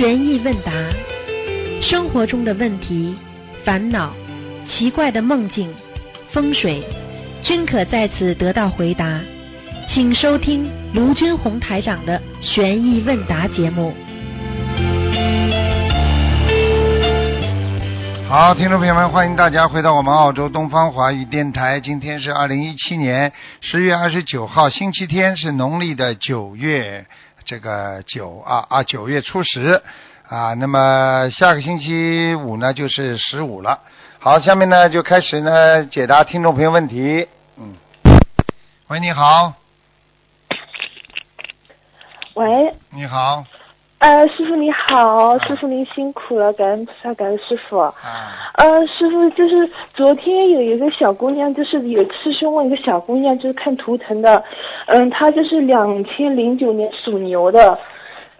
悬疑问答，生活中的问题、烦恼、奇怪的梦境、风水，均可在此得到回答。请收听卢军红台长的悬疑问答节目。好，听众朋友们，欢迎大家回到我们澳洲东方华语电台。今天是二零一七年十月二十九号，星期天，是农历的九月这个九啊啊九月初十啊。那么下个星期五呢，就是十五了。好，下面呢就开始呢解答听众朋友问题。嗯，喂，你好，喂，你好呃，师傅你好，师傅您辛苦了，感恩菩萨，感恩师傅。啊，呃，师傅就是昨天有一个小姑娘，就是有师兄问一个小姑娘，就是看图腾的，嗯，她就是两千零九年属牛的，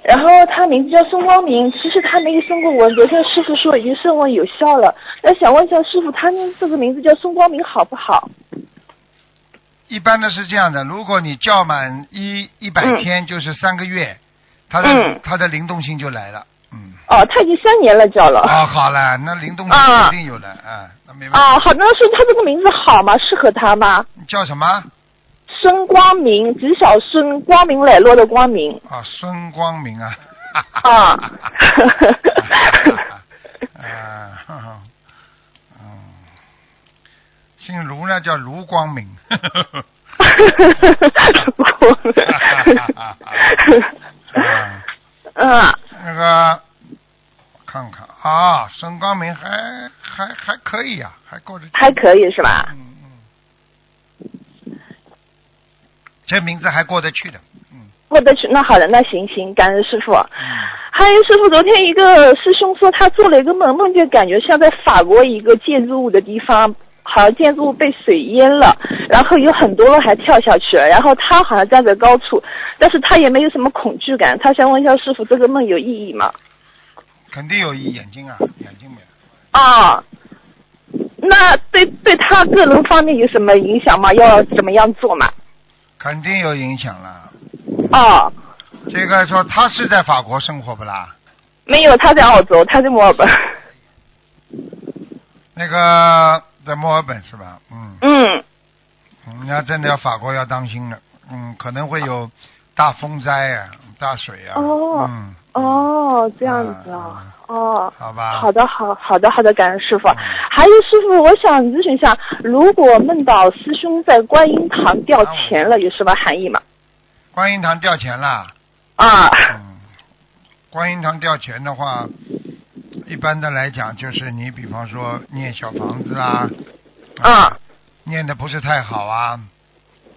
然后她名字叫宋光明，其实她没有送过我，昨天师傅说已经送问有效了，那想问一下师傅，她这个名字叫宋光明好不好？一般的是这样的，如果你叫满一一百嗯天，就是三个月，它的、嗯他的灵动性就来了。嗯。哦，他已经三年了叫了。哦，好了，那灵动性啊肯定有了，啊，那没办法。啊，好，那是他这个名字好吗？适合他吗？你叫什么？孙光明，吉小孙，光明磊落的光明。啊，孙光明啊。啊 啊，嗯，姓卢呢，叫卢光明。啊嗯，那个，看看啊，孙光明还还还可以呀、还过得去。还可以是吧？嗯嗯，这名字还过得去的，嗯过得去，那好的，那行行，感恩师傅。嗯，还有师傅，昨天一个师兄说他做了一个梦，梦见感觉像在法国一个建筑物的地方，好像建筑物被水淹了，然后有很多人还跳下去了，然后他好像站在高处，但是他也没有什么恐惧感。他想问一下师傅，这个梦有意义吗？肯定有一眼睛啊，眼睛没有。啊，那对对他个人方面有什么影响吗？要怎么样做嘛？肯定有影响了。哦，这个说他是在法国生活不啦？没有，他在澳洲，他在墨尔本。那个在墨尔本是吧？嗯，嗯，嗯那真的要法国要当心了。嗯，可能会有大风灾啊，大水啊。哦嗯。哦，这样子啊，哦。好吧。好的，好好的，好的，感恩师傅嗯。还有师傅，我想咨询一下，如果梦到师兄在观音堂掉钱了，有什么含义吗？观音堂掉钱了。啊，嗯，观音堂掉钱的话，一般的来讲就是你比方说念小房子啊，啊，念的不是太好啊，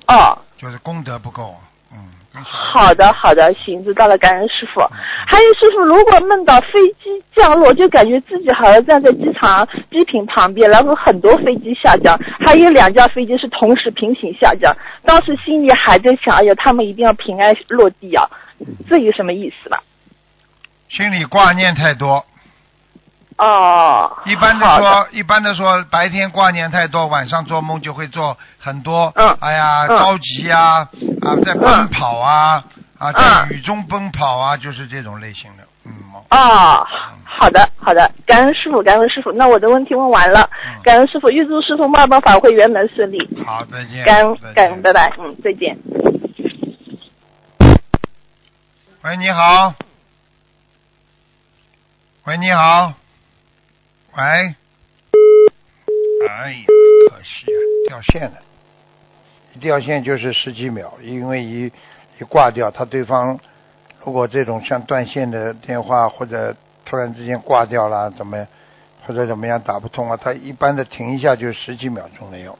哦，就是功德不够。嗯，好的，好的，行，知道了，感恩师傅。嗯还有师傅，如果梦到飞机降落，就感觉自己好像站在机场机坪旁边，然后很多飞机下降，还有两架飞机是同时平行下降。当时心里还在想，哎呀，他们一定要平安落地啊，这有什么意思吧？心里挂念太多。哦，一般的好说，一般的说，白天挂念太多，晚上做梦就会做很多。嗯哎呀，嗯着急呀，啊，在奔跑啊，啊，在嗯雨中奔跑啊，就是这种类型的。嗯。哦，好的，好的，感恩师傅，感恩师傅。那我的问题问完了，嗯感恩师傅，预祝师傅墨尔本法会圆满顺利。好，再见。感恩感恩，拜拜，嗯，再见。喂，你好。喂，你好。喂。哎呀，可惜啊，掉线了。一掉线就是十几秒，因为一一挂掉，他对方如果这种像断线的电话或者突然之间挂掉了，怎么或者怎么样打不通啊？他一般的停一下就十几秒钟了有。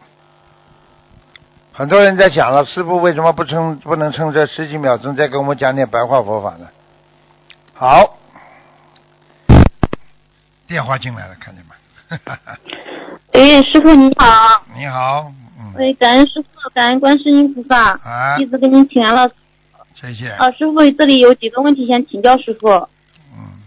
很多人在想了，师傅为什么不撑不能撑这十几秒钟再给我们讲点白话佛法呢？好，电话进来了，看见吗？哎，师傅你好，你好，嗯，哎，感恩师傅，感恩观世音菩萨，啊弟，子给您请安了。谢谢，啊，师傅这里有几个问题想请教师傅，嗯，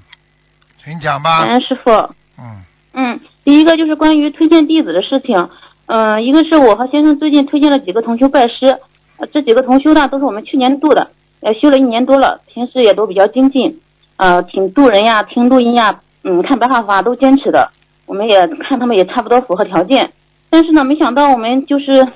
请讲吧感，恩师傅。嗯，嗯，第一个就是关于推荐弟子的事情，嗯、一个是我和先生最近推荐了几个同修拜师，呃这几个同修呢都是我们去年度的，呃，修了一年多了，平时也都比较精进。呃，听度人呀，听录音呀，嗯，看白话法都坚持的。我们也看他们也差不多符合条件，但是呢，没想到我们就是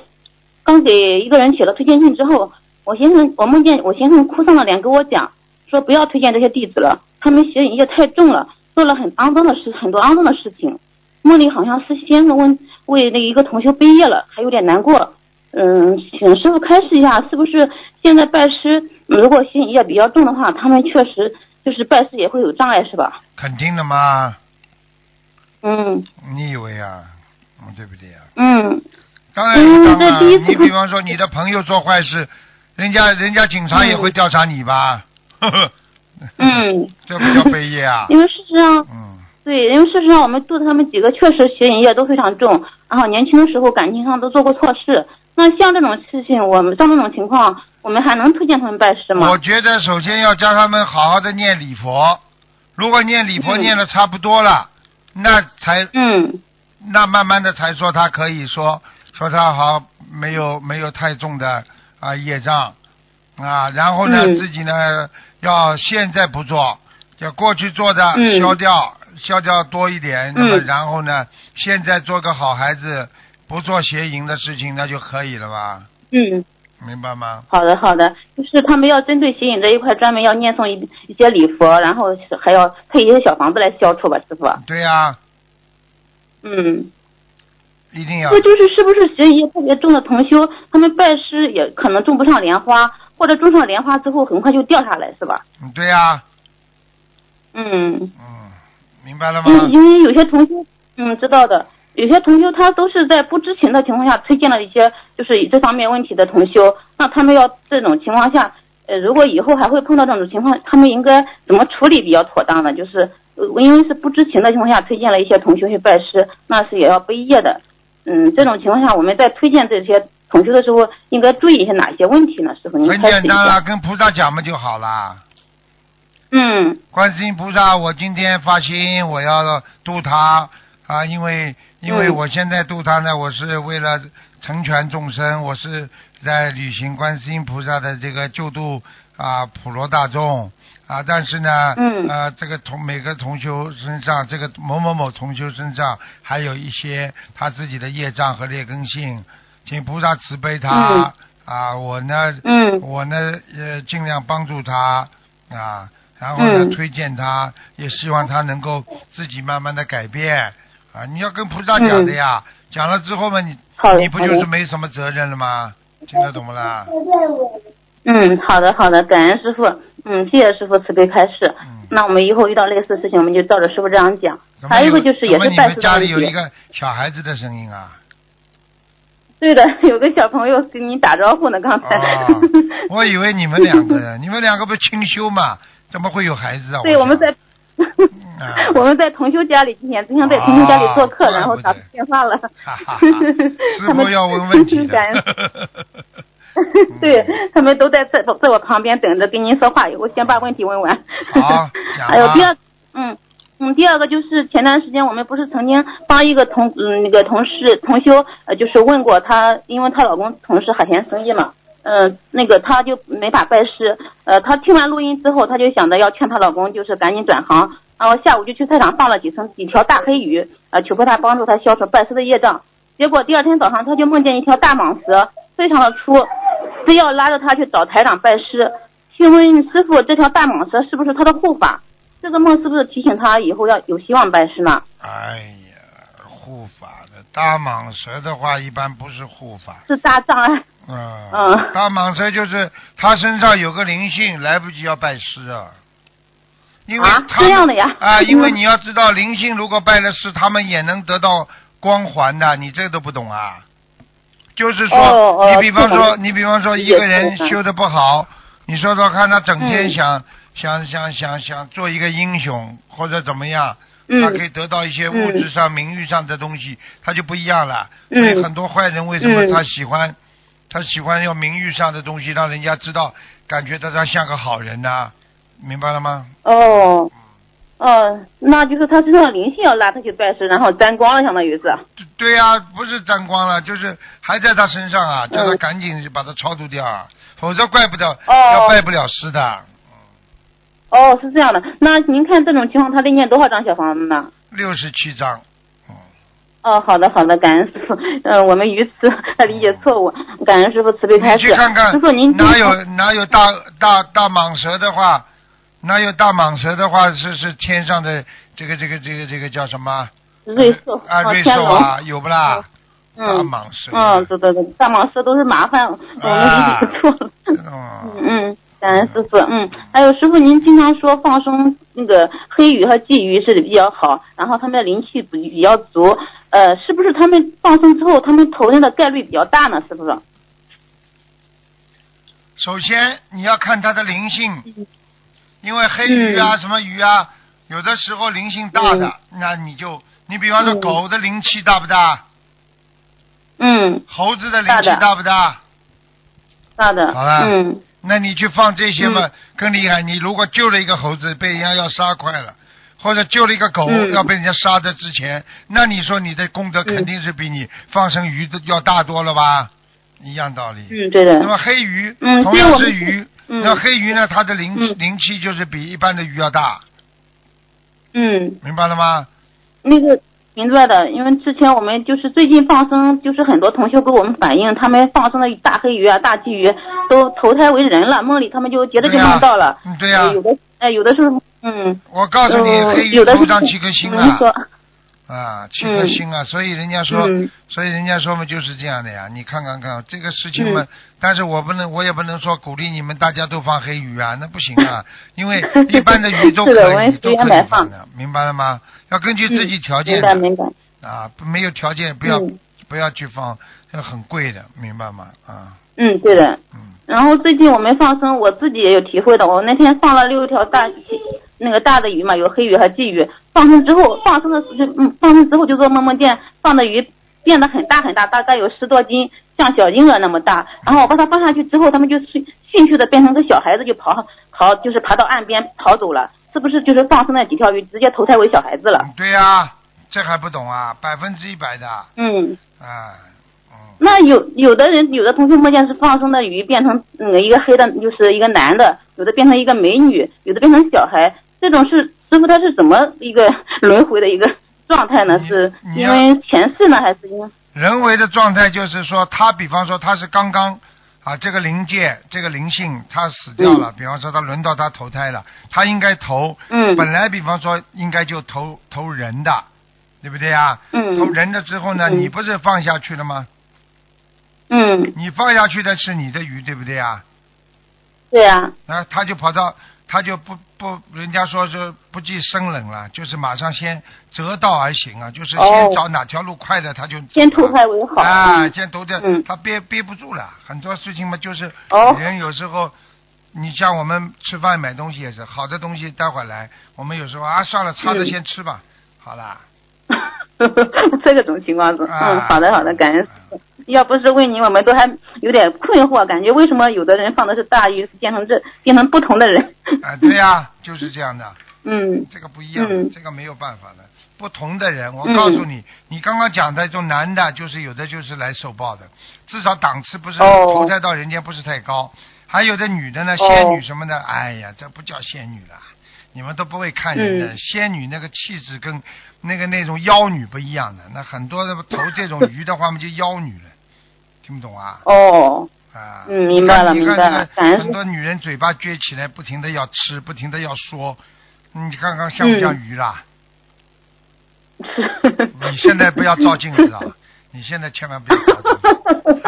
刚给一个人写了推荐信之后，我先生我梦见我先生哭丧着脸跟我讲，说不要推荐这些弟子了，他们邪淫业太重了，做了很肮脏的事，很多肮脏的事情。梦里好像是先生问为那一个同学毕业了，还有点难过。嗯，请师傅开示一下，是不是现在拜师如果邪淫业比较重的话，他们确实就是办事也会有障碍，是吧？肯定的嘛，嗯你以为啊？嗯，对不对啊、嗯当然有当然，第比方说你的朋友做坏事，人家人家警察也会调查你吧？呵呵，嗯，这不叫背业啊？因为事实上。嗯，对，因为事实上我们度的他们几个确实学瘾业都非常重，然后年轻的时候感情上都做过错事。那像这种事情，我们像这种情况，我们还能推荐他们拜师吗？我？觉得首先要教他们好好的念礼佛，如果念礼佛嗯。念的差不多了，那才嗯。那慢慢的才说他可以说说他好没有没有太重的啊业障啊，然后呢、嗯。自己呢要现在不做，要过去做的嗯。消掉、消掉多一点，那么嗯。然后呢现在做个好孩子，不做邪淫的事情那就可以了吧？嗯，明白吗？好的好的，就是他们要针对邪淫这一块专门要念诵一一些礼佛，然后还要配一些小房子来消除吧，师傅。对呀、嗯，一定要那就是是不是学业特别重的同修，他们拜师也可能种不上莲花，或者种上莲花之后很快就掉下来，是吧？嗯对呀、嗯。嗯，明白了吗？嗯，因为有些同修，嗯，知道的，有些同修他都是在不知情的情况下推荐了一些就是这方面问题的同修，那他们要这种情况下，呃，如果以后还会碰到这种情况，他们应该怎么处理比较妥当呢？就是呃因为是不知情的情况下推荐了一些同修去拜师，那是也要背业的。嗯，这种情况下，我们在推荐这些同修的时候，应该注意一些哪些问题呢？师傅，您很简单了，跟菩萨讲嘛就好啦。嗯观世音菩萨，我今天发心，我要度他啊，因为因为嗯。我现在度他呢，我是为了成全众生，我是在履行观世音菩萨的这个救度啊普罗大众啊，但是呢，嗯。呃，这个同每个同修身上，这个某某某同修身上还有一些他自己的业障和劣根性，请菩萨慈悲他、啊，我呢，嗯。我呢，呃，尽量帮助他啊，然后呢，嗯。推荐他，也希望他能够自己慢慢的改变啊。你要跟菩萨讲的呀，讲了之后嘛，你你不就是没什么责任了吗？听得懂不啦？嗯，好的好的，感恩师傅。嗯，谢谢师傅慈悲开示。嗯，那我们以后遇到类似的事情，我们就照着师傅这样讲。还有一个就是也是拜师你们家里。有一个小孩子的声音啊？对的，有个小朋友跟你打招呼呢，刚才。哦，我以为你们两个人，你们两个不清修嘛？怎么会有孩子啊？对，想我们在。啊 我们在同修家里，今天今天在同修家里做客，哦然后打怪不得电话了。哈哈哈，他们要问问题。对他们都在在在我旁边等着跟您说话，我先把问题问完。好讲吧还有第二，嗯嗯，第二个就是前段时间我们不是曾经帮一个同嗯那个同事同修呃就是问过她，因为她老公从事海鲜生意嘛，呃那个她就没法拜师，呃她听完录音之后，她就想着要劝她老公就是赶紧转行，然后下午就去菜场放了几层几条大黑鱼，呃求菩萨帮助她消除拜师的业障。结果第二天早上，她就梦见一条大蟒蛇，非常的粗，非要拉着她去找台长拜师。请问师傅，这条大蟒蛇是不是她的护法？这个梦是不是提醒她以后要有希望拜师呢？哎，护法的大蟒蛇的话，一般不是护法。是大障碍。嗯，嗯大蟒蛇就是他身上有个灵性，来不及要拜师啊。因为啊他们这样的呀啊，嗯因为你要知道，灵性如果拜了师，他们也能得到光环的，你这都不懂啊？就是说，哦哦你比方说，你比方说一个人修的不好，你说说看，他整天嗯想、想想想想做一个英雄或者怎么样，嗯他可以得到一些物质上、名誉上的东西，他就不一样了。嗯所以很多坏人为什么嗯他喜欢、他喜欢要名誉上的东西，让人家知道，感觉到他像个好人呐、明白了吗？哦，哦，那就是他身上的灵性要拉他去拜师，然后沾光了，相当于是。对对呀、不是沾光了，就是还在他身上啊，叫他嗯赶紧把他超度掉啊，否则怪不得、哦要拜不了师的。哦，是这样的。那您看这种情况，他得念多少张小房子呢？六十七章，嗯，哦，好的好的，感恩师傅。嗯、我们于此理解错误，感恩师傅慈悲开你示。去看看师傅您，哪有哪有大大大蟒蛇的话，哪有大蟒蛇的话是是天上的这个这个这个这个叫什么？瑞兽啊，瑞兽啊，有不啦？大嗯蟒蛇。嗯，对对对，大蟒蛇都是麻烦，我们理解错了。嗯嗯嗯，感恩师傅。嗯，还有师傅，您经常说放生那个黑鱼和鲫鱼是比较好，然后他们的灵气比比较足。呃，是不是他们放生之后，他们投人的概率比较大呢？是不是？首先你要看它的灵性，因为黑鱼啊、什么鱼啊，有的时候灵性大的，那你就你比方说嗯狗的灵气大不大？嗯，猴子的灵气大不大？大的。好了嗯那你去放这些嘛嗯更厉害。你如果救了一个猴子被人家要杀快了，或者救了一个狗嗯要被人家杀的之前，那你说你的功德肯定是比你放生鱼的要大多了吧？一样道理。嗯，对的。那么黑鱼嗯同样是鱼，嗯那黑鱼呢，它的灵嗯灵气就是比一般的鱼要大，嗯，明白了吗？那个明白的，因为之前我们就是最近放生，就是很多同学给我们反映，他们放生的大黑鱼啊、大鲫鱼都投胎为人了，梦里他们就接着就梦到了。嗯，对呀、呃有的哎，有的时候，嗯，我告诉你，呃黑鱼有的是头上几颗星啊，啊，七颗星啊，所以人家说，嗯所以人家说嘛就是这样的呀。你看看看这个事情嘛，嗯但是我不能，我也不能说鼓励你们大家都放黑鱼啊，那不行啊，因为 一般的鱼都可以，都可买放以放的，明白了吗？要根据自己条件明白的明白，啊，没有条件不要嗯不要去放，这很贵的，明白吗？啊，嗯，对的。嗯，然后最近我们放生，我自己也有体会的。我那天放了六条大那个大的鱼嘛，有黑鱼和鲫鱼。放生之后，放生的就嗯，放生之后就做梦梦见放的鱼变得很大很大，大概有十多斤，像小婴儿那么大。然后我把它放下去之后，他们就迅迅速的变成个小孩子，就跑跑就是爬到岸边跑走了。是不是就是放生那几条鱼直接投胎为小孩子了？嗯对呀、这还不懂啊？百分之一百的，嗯。啊，嗯。那有有的人，有的同学梦见是放生的鱼变成嗯一个黑的，就是一个男的，有的变成一个美女，有的变成小孩，这种是师傅他是怎么一个 轮回的一个状态呢？是因为前世呢，还是因为人为的状态就是说，他比方说他是刚刚啊，这个灵界这个灵性他死掉了，比方说他轮到他投胎了，他应该投，嗯本来比方说应该就投投人的，对不对啊？嗯投人的之后呢，嗯你不是放下去了吗？嗯你放下去的是你的鱼，对不对啊？对啊那他就跑到，他就不不，人家说是不计生冷了，就是马上先择道而行啊，就是哦先找哪条路快的他就走先投啊胎为好。啊，嗯先投的，嗯。他憋憋不住了，很多事情嘛，就是哦。人有时候，你像我们吃饭买东西也是，好的东西待会儿来，我们有时候啊算了，差着嗯先吃吧，好啦，这个种情况是啊。嗯好的好的感恩。要不是问你，我们都还有点困惑，感觉为什么有的人放的是大鱼，变成这变成不同的人？啊，对呀、就是这样的，嗯这个不一样，嗯。这个没有办法的。不同的人，我嗯。告诉你，你刚刚讲的这种男的，就是有的就是来受报的，至少档次不是哦。投胎到人间不是太高。还有的女的呢，哦。仙女什么的，哎呀，这不叫仙女了，你们都不会看人的。嗯仙女那个气质跟那个那种妖女不一样的，那很多的投这种鱼的话嘛，就妖女了，听不懂啊？哦，啊，嗯明白了你看明白了很多女人嘴巴撅起来，不停的要吃，不停的要说，你看看像不像嗯鱼啦？你现在不要照镜子啊！你现在千万不要照镜子。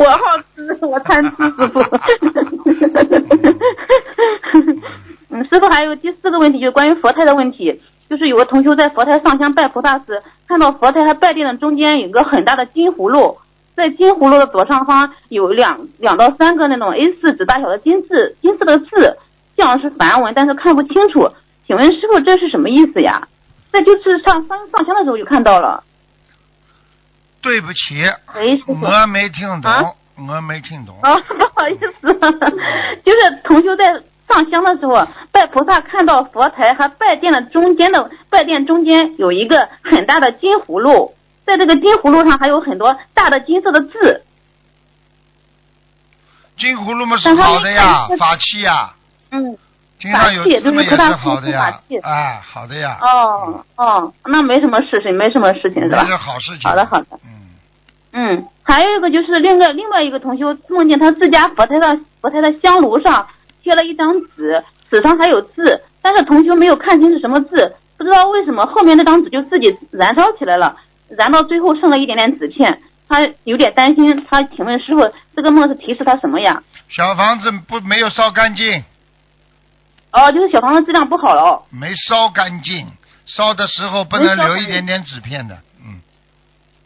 我好吃，我贪吃，师傅。嗯，师傅还有第四个问题，就是关于佛台的问题。就是有个同修在佛台上香拜菩萨时，看到佛台和拜殿的中间有个很大的金葫芦，在金葫芦的左上方有两两到三个那种 A 四纸大小的金字金色的字，像是梵文，但是看不清楚。请问师傅这是什么意思呀？在就是上上上香的时候就看到了。对不起。我没听懂啊，我没听懂。哦，不好意思，就是同修在上香的时候，拜菩萨看到佛台和拜殿的中间的拜殿中间有一个很大的金葫芦，在这个金葫芦上还有很多大的金色的字。金葫芦嘛是好的呀，法器呀，嗯，经常有法器字嘛也是好的呀法器，哎，好的呀，哦哦，那没什么事情，没什么事情是吧那？是好事情。好的好的。嗯，嗯，还有一个就是另外另外一个同学梦见他自家佛台的佛台的香炉上贴了一张纸，纸上还有字，但是同学没有看清是什么字，不知道为什么后面那张纸就自己燃烧起来了，燃到最后剩了一点点纸片，他有点担心，他请问师傅，这个梦是提示他什么呀？小房子不没有烧干净，哦，就是小房子质量不好了哦。没烧干净，烧的时候不能留一点点纸片的，嗯，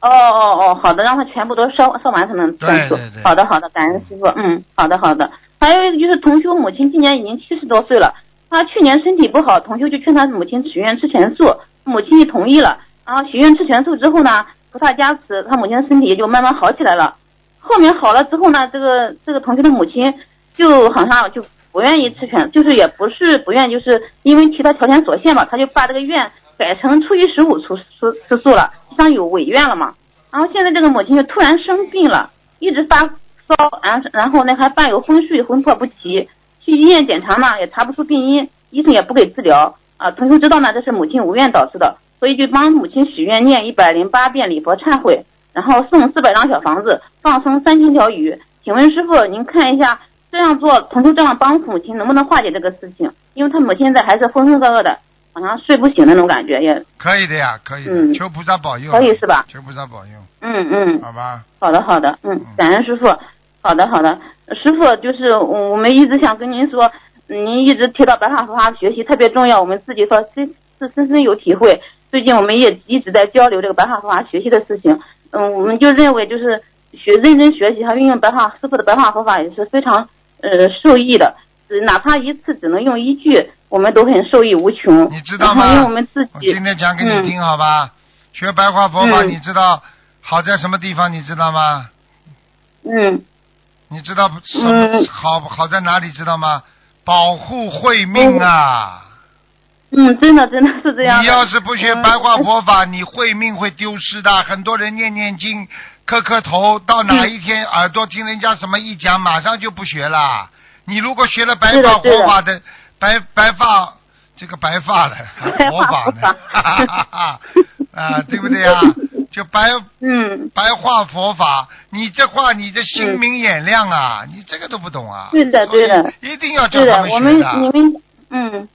哦哦哦，好的，让他全部都烧烧完才能算数。对对对好的好的，感恩师傅。嗯，好的好的。还有一个就是同修母亲今年已经七十多岁了，她去年身体不好，同修就劝她母亲许愿吃全素，母亲也同意了。然后许愿吃全素之后呢，菩萨加持，她母亲的身体也就慢慢好起来了。后面好了之后呢，这个这个同学的母亲就好像就不愿意吃全，就是也不是不愿，就是因为其他条件所限嘛，他就把这个愿改成初一十五吃吃吃素了，像有违愿了嘛。然后现在这个母亲就突然生病了，一直发烧，然然后呢还伴有昏睡、魂魄不齐，去医院检查呢也查不出病因，医生也不给治疗啊。同学知道呢这是母亲无愿导致的，所以就帮母亲许愿念一百零八遍礼佛忏悔，然后送四百张小房子，放生三千条鱼。请问师傅，您看一下这样做，同修这样帮母亲能不能化解这个事情？因为他母亲现在还是浑浑噩噩的，好像睡不醒那种感觉，也可以的呀，可以的，嗯求菩萨保佑，可以是吧？求菩萨保佑，嗯嗯。好吧？好的，好的，嗯，感恩师傅。好的，好的，师傅就是我我们一直想跟您说，您一直提到白话佛法学习特别重要，我们自己说深是深深有体会。最近我们也一直在交流这个白话佛法学习的事情，嗯，我们就认为就是学认真学习和运用白话师傅的白话佛法也是非常呃受益的，哪怕一次只能用一句，我们都很受益无穷。你知道吗因为我们自己我今天讲给你听好吧？学白话佛法，嗯你知道好在什么地方？你知道吗？嗯你知道什么嗯好好在哪里？知道吗？保护慧命啊！嗯，真的真的是这样。你要是不学嗯白话佛法，你慧命会丢失的。很多人念念经、磕磕头，到哪一天耳朵听人家什么一讲，马上就不学了。你如果学了白发是的的佛法的白白发，这个白发了，佛法呢？哈哈哈哈啊，对不对啊？就白嗯，白话佛法，你这话你这心明眼亮啊，你这个都不懂啊？对的对的。一定要叫对的他，们我们学的。你们嗯，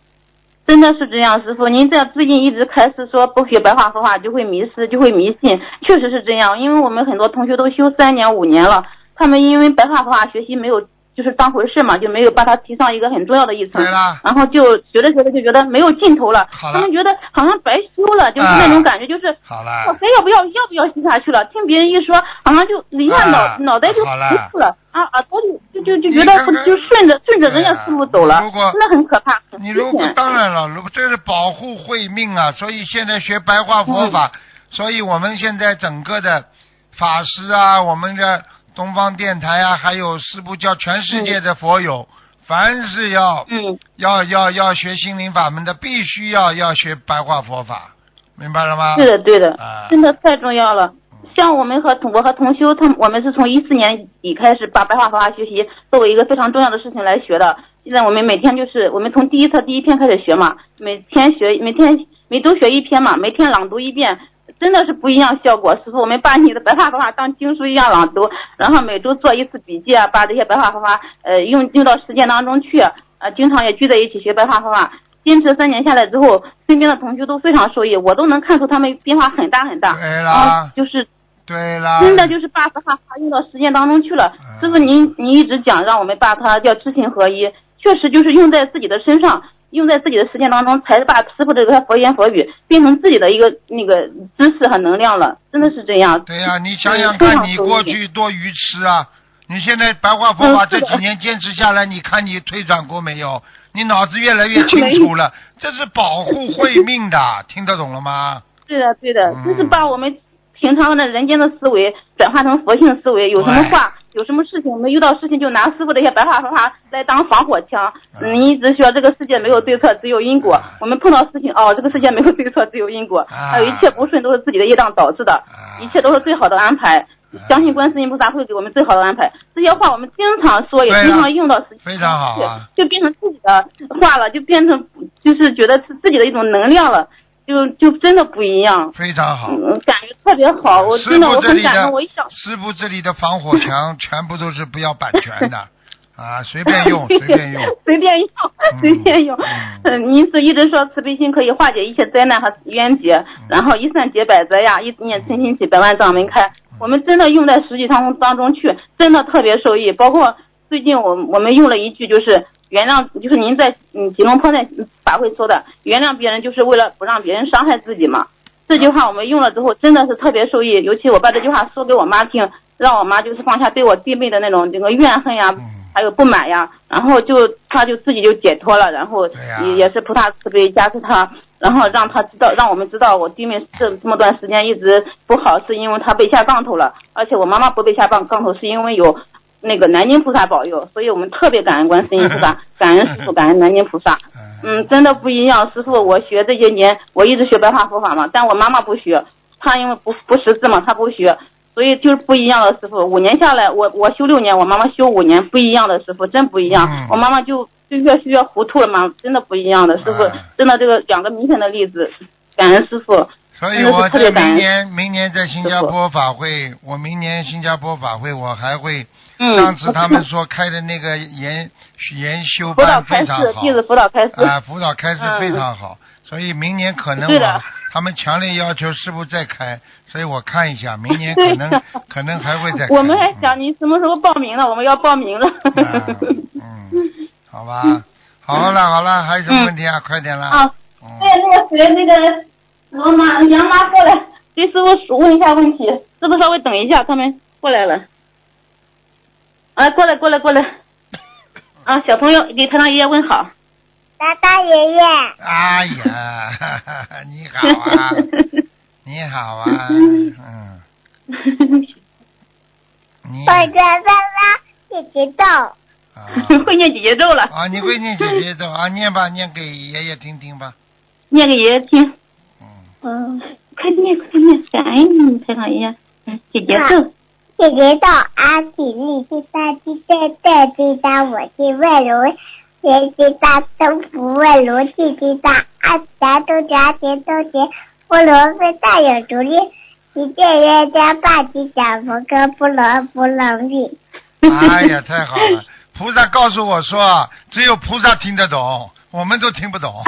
真的是这样，师傅，您这最近一直开始说不学白话佛法就会迷失，就会迷信，确实是这样，因为我们很多同学都修三年五年了，他们因为白话佛法学习没有就是当回事嘛，就没有把它提上一个很重要的一层对，啦，然后就学着学着就觉得没有尽头了，他们觉得好像白修了，就是那种感觉，就是。好了我还，要不要要不要修下去了？听别人一说，好像就一下脑、啊脑袋就好了糊涂了啊，耳朵就就就就觉得就顺着顺着人家思路走了，如果真的很可怕，你如果当然了，如果这是保护慧命啊，所以现在学白话佛法，嗯所以我们现在整个的法师啊，我们的东方电台啊，还有四部叫全世界的佛友，凡是要嗯。要要要学心灵法门的，必须要要学白话佛法，明白了吗？对的对的，啊。真的太重要了。像我们和同我和同修，他们我们是从一四年底开始把白话佛法学习作为一个非常重要的事情来学的。现在我们每天就是我们从第一册第一篇开始学嘛，每天学每天每周学一篇嘛，每天朗读一遍，真的是不一样效果。师傅，我们把你的白话佛法当经书一样朗读，然后每周做一次笔记啊，把这些白话佛法呃用用到实践当中去，呃，经常也聚在一起学白话佛法。坚持三年下来之后，身边的同学都非常受益，我都能看出他们变化很大很大。对啦，就是对啦，真的就是把白话佛法用到实践当中去了。嗯师傅您您一直讲让我们把它叫知行合一，确实就是用在自己的身上，用在自己的实践当中，才把师傅这个佛言佛语变成自己的一个那个知识和能量了，真的是这样。对呀、你想想看，你过去多愚痴啊！你现在白话佛法这几年坚持下来，你看你退转过没有？你脑子越来越 清楚了，这是保护慧 命的，听得懂了吗？对的，对的嗯，就是把我们平常的人间的思维转化成佛性思维，有什么话，有什么事情，我们遇到事情就拿师傅这些白话佛法来当防火墙。嗯你一直说这个世界没有对错，只有因果。我们碰到事情，哦，这个世界没有对错，只有因果。啊还有一切不顺都是自己的业障导致的，啊一切都是最好的安排。相信观世音菩萨会给我们最好的安排。这些话我们经常说，也经常用到实际非常好啊就变成自己的话了，就变成就是觉得是自己的一种能量了，就就真的不一样。非常好。嗯，感觉特别好，我真的我很感动。我一想，师傅这里的防火墙 全部都是不要版权的啊，随便用随便用。随便用，随便用。嗯嗯，您是一直说慈悲心可以化解一切灾难和冤结，嗯然后一善解百灾呀，一念嗔心起，百万障门开。我们真的用在实际当中当中去，真的特别受益。包括最近我我们用了一句，就是原谅，就是您在嗯吉隆坡那法会说的，原谅别人就是为了不让别人伤害自己嘛。这句话我们用了之后，真的是特别受益。尤其我把这句话说给我妈听，让我妈就是放下对我弟妹的那种这个怨恨呀，嗯还有不满呀，然后就她就自己就解脱了，然后也也是菩萨慈悲加持她，然后让她知道，让我们知道我弟妹这这么段时间一直不好，是因为她被下杠头了，而且我妈妈不被下杠杠头，是因为有那个南京菩萨保佑，所以我们特别感恩观世音菩萨，感恩师傅，感恩南京菩萨。嗯，真的不一样。师傅，我学这些年，我一直学白话佛法嘛，但我妈妈不学，她因为不不识字嘛，她不学，所以就是不一样的师傅。五年下来，我我修六年，我妈妈修五年，不一样的师傅，真不一样。嗯我妈妈就就越学越糊涂了嘛，真的不一样的师傅，嗯真的这个两个明显的例子，感恩师傅。所以我在特别感恩明年明年在新加坡法会，我明年新加坡法会我还会，嗯，上次他们说开的那个研研修辅导班非常好弟子辅导开示。啊，辅导开示非常好，所以明年可能我他们强烈要求师傅再开，所以我看一下，明年可能可能还会再开。我们还嗯想你什么时候报名了？我们要报名了。啊嗯，好吧，好了好了，还有什么问题啊？快点啦！啊，嗯对，那个谁，那个罗妈杨妈过来，给师傅问一下问题。师傅稍微等一下，他们过来了。啊，过来过来过来。啊，小朋友给太上爷爷问好。大大爷爷，哎呀，你好啊，你好啊，嗯，你我在爸爸姐姐豆，啊会念姐姐咒了，啊，你会念姐姐咒啊？念吧，念给爷爷听听吧。念给爷爷听。嗯，嗯，快念快念，感恩你太上爷爷。嗯，姐姐咒。姐姐豆阿体力是大鸡蛋蛋鸡蛋，我是外如学鸡蛋都不问如鸡鸡蛋，阿达都夹钱都钱，菠萝非大有主力，一见人家把鸡讲佛哥不能不能理。哎呀，太好了！菩萨告诉我说，只有菩萨听得懂，我们都听不懂。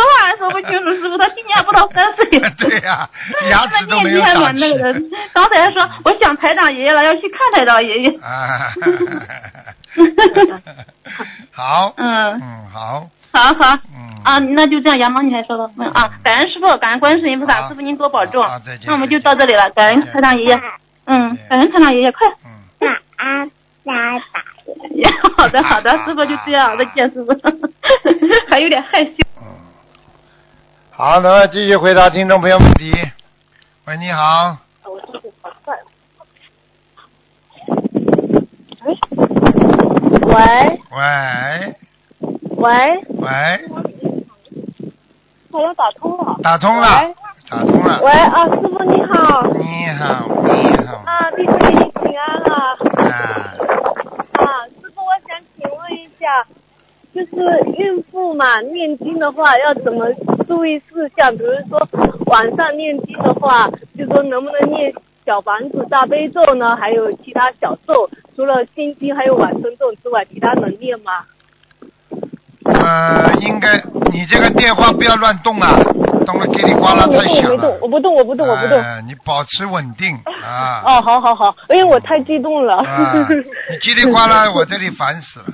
他说话还说不清楚，师傅，他今年还不到三岁。对呀牙齿都没有那长齐念经还蛮那个的。刚才还说我想台长爷爷了，要去看台长爷爷。啊，好，嗯，嗯，好，好好。嗯，啊，那就这样，杨毛你还说了，嗯啊，感恩师傅，感恩观世音菩萨，好师傅您多保重好再见。那我们就到这里了，感恩台长爷爷，嗯，感恩台长爷爷，快。嗯，晚安，大大爷。好的好的，师傅就这样，再见师傅，还有点害羞。嗯，好，那么继续回答听众朋友问题。喂，你好，喂喂喂，喂，好像打通了。打通了喂，打通了。喂啊，师傅你好。你好，你好，啊，弟子给你请安了。啊，啊，师傅，我想请问一下，就是孕妇嘛，念经的话要怎么注意事项？比如说晚上念经的话，就说能不能念小房子、大悲咒呢？还有其他小咒，除了心经还有晚生咒之外，其他能念吗？呃，应该你这个电话不要乱动啊，动了叽里呱啦我太响了。我不动，我不动，我不动，我不动。哎你保持稳定啊。哦，好好好，因为我太激动了。啊，你叽里呱啦，我这里烦死了。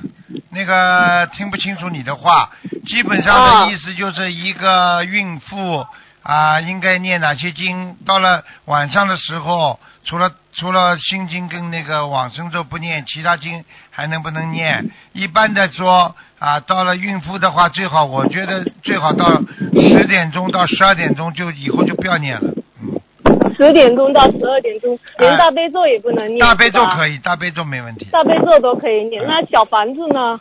那个听不清楚你的话，基本上的意思就是一个孕妇啊，应该念哪些经？到了晚上的时候，除了除了心经跟那个往生咒不念，其他经还能不能念？一般的说啊，到了孕妇的话，最好我觉得最好到十点钟到十二点钟就以后就不要念了。嗯，十点钟到十二点钟，连大悲咒也不能念。大悲咒可以。大悲咒没问题。大悲咒都可以念，那小房子呢？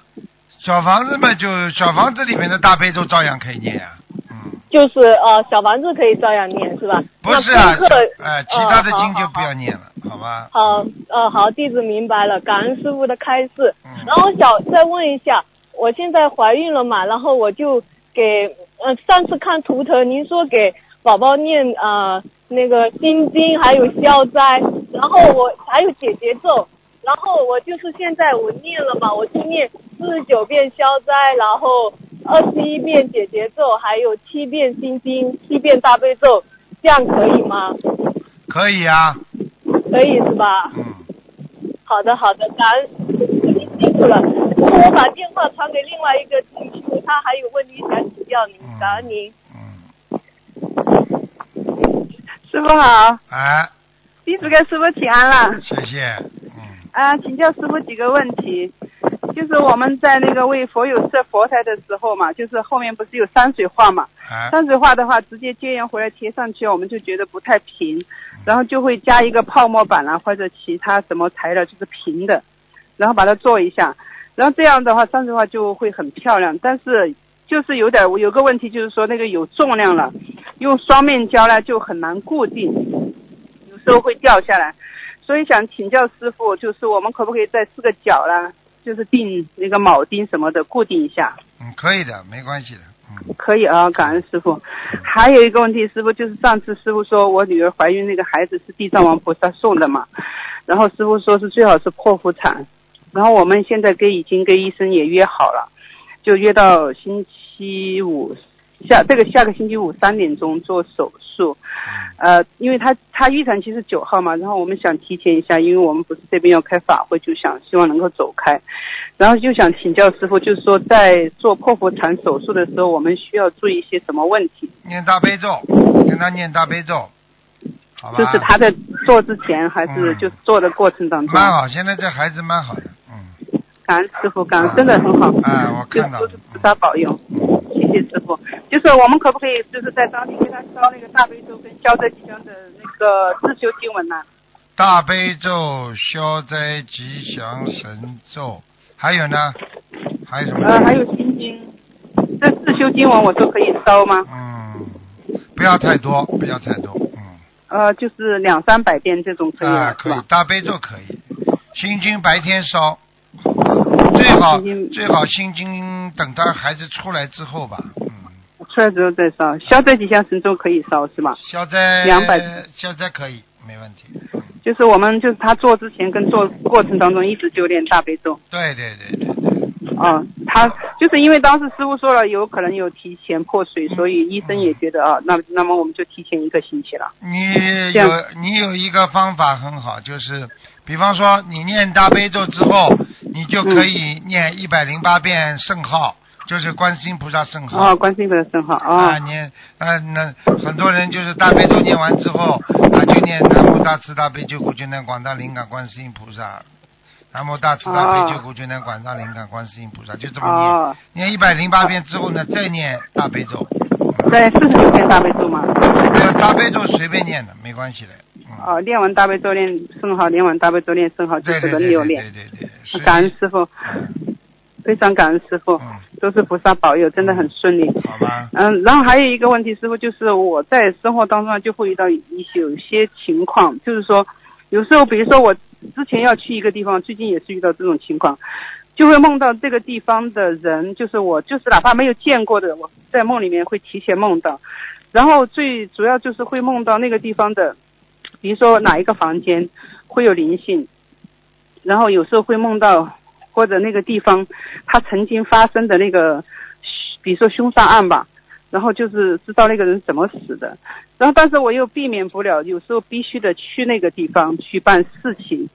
小房子嘛，就小房子里面的大悲咒照样可以念呀、嗯，就是呃小房子可以照样念是吧？不是啊其他的呃经就不。要念了，好吧？好，呃，好，弟子明白了，感恩师傅的开示。嗯然后小再问一下，我现在怀孕了嘛，然后我就给呃上次看图腾，您说给宝宝念呃那个心经，还有消灾，然后我还有解结咒，然后我就是现在我念了嘛，我就念四十九遍消灾，然后二十一遍解结咒，还有七遍心经，七遍大悲咒，这样可以吗？可以啊，可以是吧？嗯，好的，好的，感恩您辛苦了。那我把电话传给另外一个同学，他还有问题想请教您，感恩您。嗯，师傅好，哎，弟子给师傅请安了。谢谢，嗯，啊，请教师傅几个问题，就是我们在那个为佛友设佛台的时候嘛，就是后面不是有山水画嘛？哎，山水画的话，直接接缘回来贴上去，我们就觉得不太平，然后就会加一个泡沫板啊，或者其他什么材料，就是平的，然后把它做一下，然后这样的话山水画就会很漂亮。但是就是有点有个问题，就是说那个有重量了，用双面胶呢就很难固定，有时候会掉下来，所以想请教师傅，就是我们可不可以在四个角呢，就是钉那个铆钉什么的固定一下？嗯，可以的，没关系的，嗯，可以啊，感恩师傅。还有一个问题，师傅就是上次师傅说我女儿怀孕那个孩子是地藏王菩萨送的嘛，然后师傅说是最好是剖腹产，然后我们现在跟已经跟医生也约好了，就约到星期五下这个下个星期五三点钟做手术，呃，因为他他预产期是九号嘛，然后我们想提前一下，因为我们不是这边要开法会，就想希望能够走开，然后就想请教师傅，就是说在做剖腹产手术的时候，我们需要注意一些什么问题？念大悲咒，跟他念大悲咒，好吧？就是他在做之前还是嗯就是做的过程当中？蛮好，现在这孩子蛮好的，嗯，感恩师傅，感恩真的很好。哎，我看到菩萨保佑，谢谢师傅。就是我们可不可以就是在当地给他烧那个大悲咒跟消灾吉祥的那个自修经文呢？大悲咒、消灾吉祥神咒，还有呢？还有什么？呃，还有心经，这自修经文我都可以烧吗？嗯，不要太多，不要太多，嗯，呃，就是两三百遍这种可以啊，可以大悲咒可以，心经白天烧，最好最好心经等他孩子出来之后吧，嗯，出来之后再烧，消灾吉祥神咒可以烧是吧？消灾两百消灾可以，没问题，嗯就是我们就是他做之前跟做过程当中一直就练大悲咒。对对对对对，哦，他就是因为当时师傅说了有可能有提前破水，所以医生也觉得啊，那那么我们就提前一个星期了。你有你有一个方法很好，就是比方说你念大悲咒之后，你就可以念一百零八遍圣号，就是观世音菩萨圣号。哦，观世音菩萨圣号啊，哦，念啊，那很多人就是大悲咒念完之后，啊，就念南无大慈大悲救苦救难广大灵感观世音菩萨，南无大慈大悲救苦救难广大灵感观世音菩萨，就这么念，哦，念一百零八遍之后呢，再念大悲咒，在四十九遍大悲咒嘛。呃，大悲咒随便念的，没关系的，嗯，哦，练完大悲咒练圣号，练完大悲咒练圣号，就是轮流练。对对对，是。感恩师傅，嗯非常感恩师傅，嗯，都是菩萨保佑，真的很顺利。好吧，嗯，然后还有一个问题，师傅就是我在生活当中就会遇到一些有些情况，就是说有时候比如说我之前要去一个地方，最近也是遇到这种情况，就会梦到这个地方的人，就是我就是哪怕没有见过的，我在梦里面会提前梦到，然后最主要就是会梦到那个地方的，比如说哪一个房间会有灵性，然后有时候会梦到或者那个地方他曾经发生的那个，比如说凶杀案吧，然后就是知道那个人怎么死的，然后但是我又避免不了，有时候必须得去那个地方去办事情，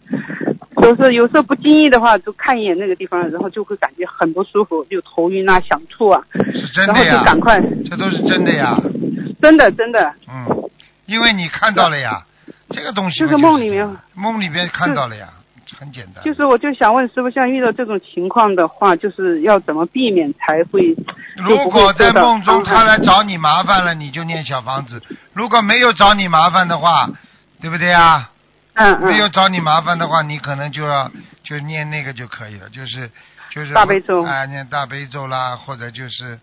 就是有时候不经意的话，就看一眼那个地方，然后就会感觉很不舒服，就头晕啊、想吐啊，是真然后的呀，就赶快，这都是真的呀，真的真的，嗯，因为你看到了呀，这个东西就是梦里面梦里面看到了呀，很简单，就是我就想问师傅，像遇到这种情况的话，就是要怎么避免才会如果在梦中他来找你麻烦了，你就念小房子；如果没有找你麻烦的话，对不对啊？嗯嗯。没有找你麻烦的话，你可能就要就念那个就可以了，就是就是大悲咒。啊、念大悲咒啦，或者就是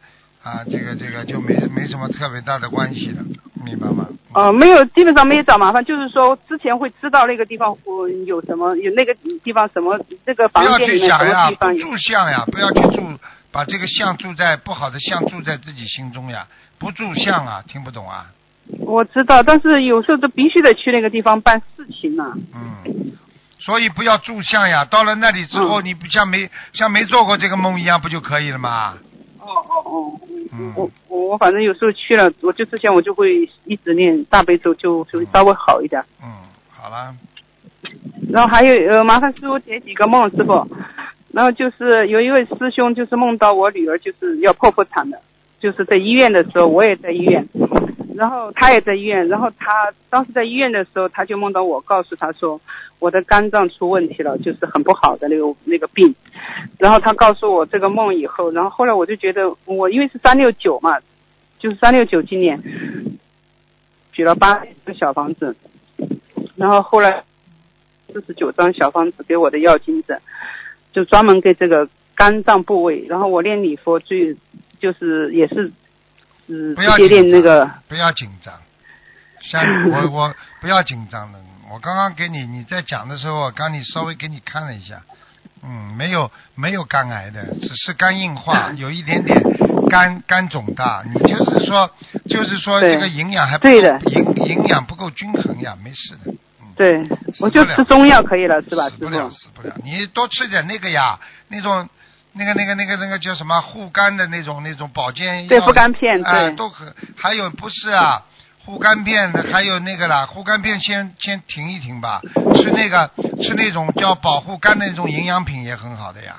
啊，这个这个就没没什么特别大的关系了，明白吗？哦，没有，基本上没有找麻烦，就是说之前会知道那个地方我有什么，有那个地方什么，这个房不要去间里面什想呀，不么地方有。住相呀，不要去住，把这个相住在不好的相住在自己心中呀，不住相啊，听不懂啊？我知道，但是有时候都必须得去那个地方办事情呐、嗯，所以不要住相呀，到了那里之后，嗯你不像没像没做过这个梦一样，不就可以了吗？哦哦哦，我我我反正有时候去了，我就之前我就会一直念大悲咒，就就稍微好一点。嗯，好啦，然后还有呃，麻烦师傅解几个梦，师傅。然后就是有一位师兄，就是梦到我女儿就是要剖腹产的，就是在医院的时候，我也在医院，然后他也在医院，然后他当时在医院的时候，他就梦到我，告诉他说我的肝脏出问题了，就是很不好的那个那个病。然后他告诉我这个梦以后，然后后来我就觉得我因为是三六九嘛，就是三六九今年举了八个小房子，然后后来四十九张小房子给我的要经者，就专门给这个肝脏部位，然后我练礼佛最就是也是，嗯，不要紧张那个，不要紧张，像 我我不要紧张的，我刚刚给你你在讲的时候，我刚你稍微给你看了一下，嗯，没有没有肝癌的，只是肝硬化，有一点点肝肝肿大，你就是说就是说这个营养还不够对的营营养不够均衡呀，没事的，对，我就吃中药可以了，是吧，死不了？死不了，你多吃点那个呀，那种。那个、那个、那个、那个叫什么护肝的那种、那种保健药，对护肝片哎、对都可。还有不是啊，护肝片的，还有那个啦，护肝片先先停一停吧，吃那个吃那种叫保护肝的那种营养品也很好的呀，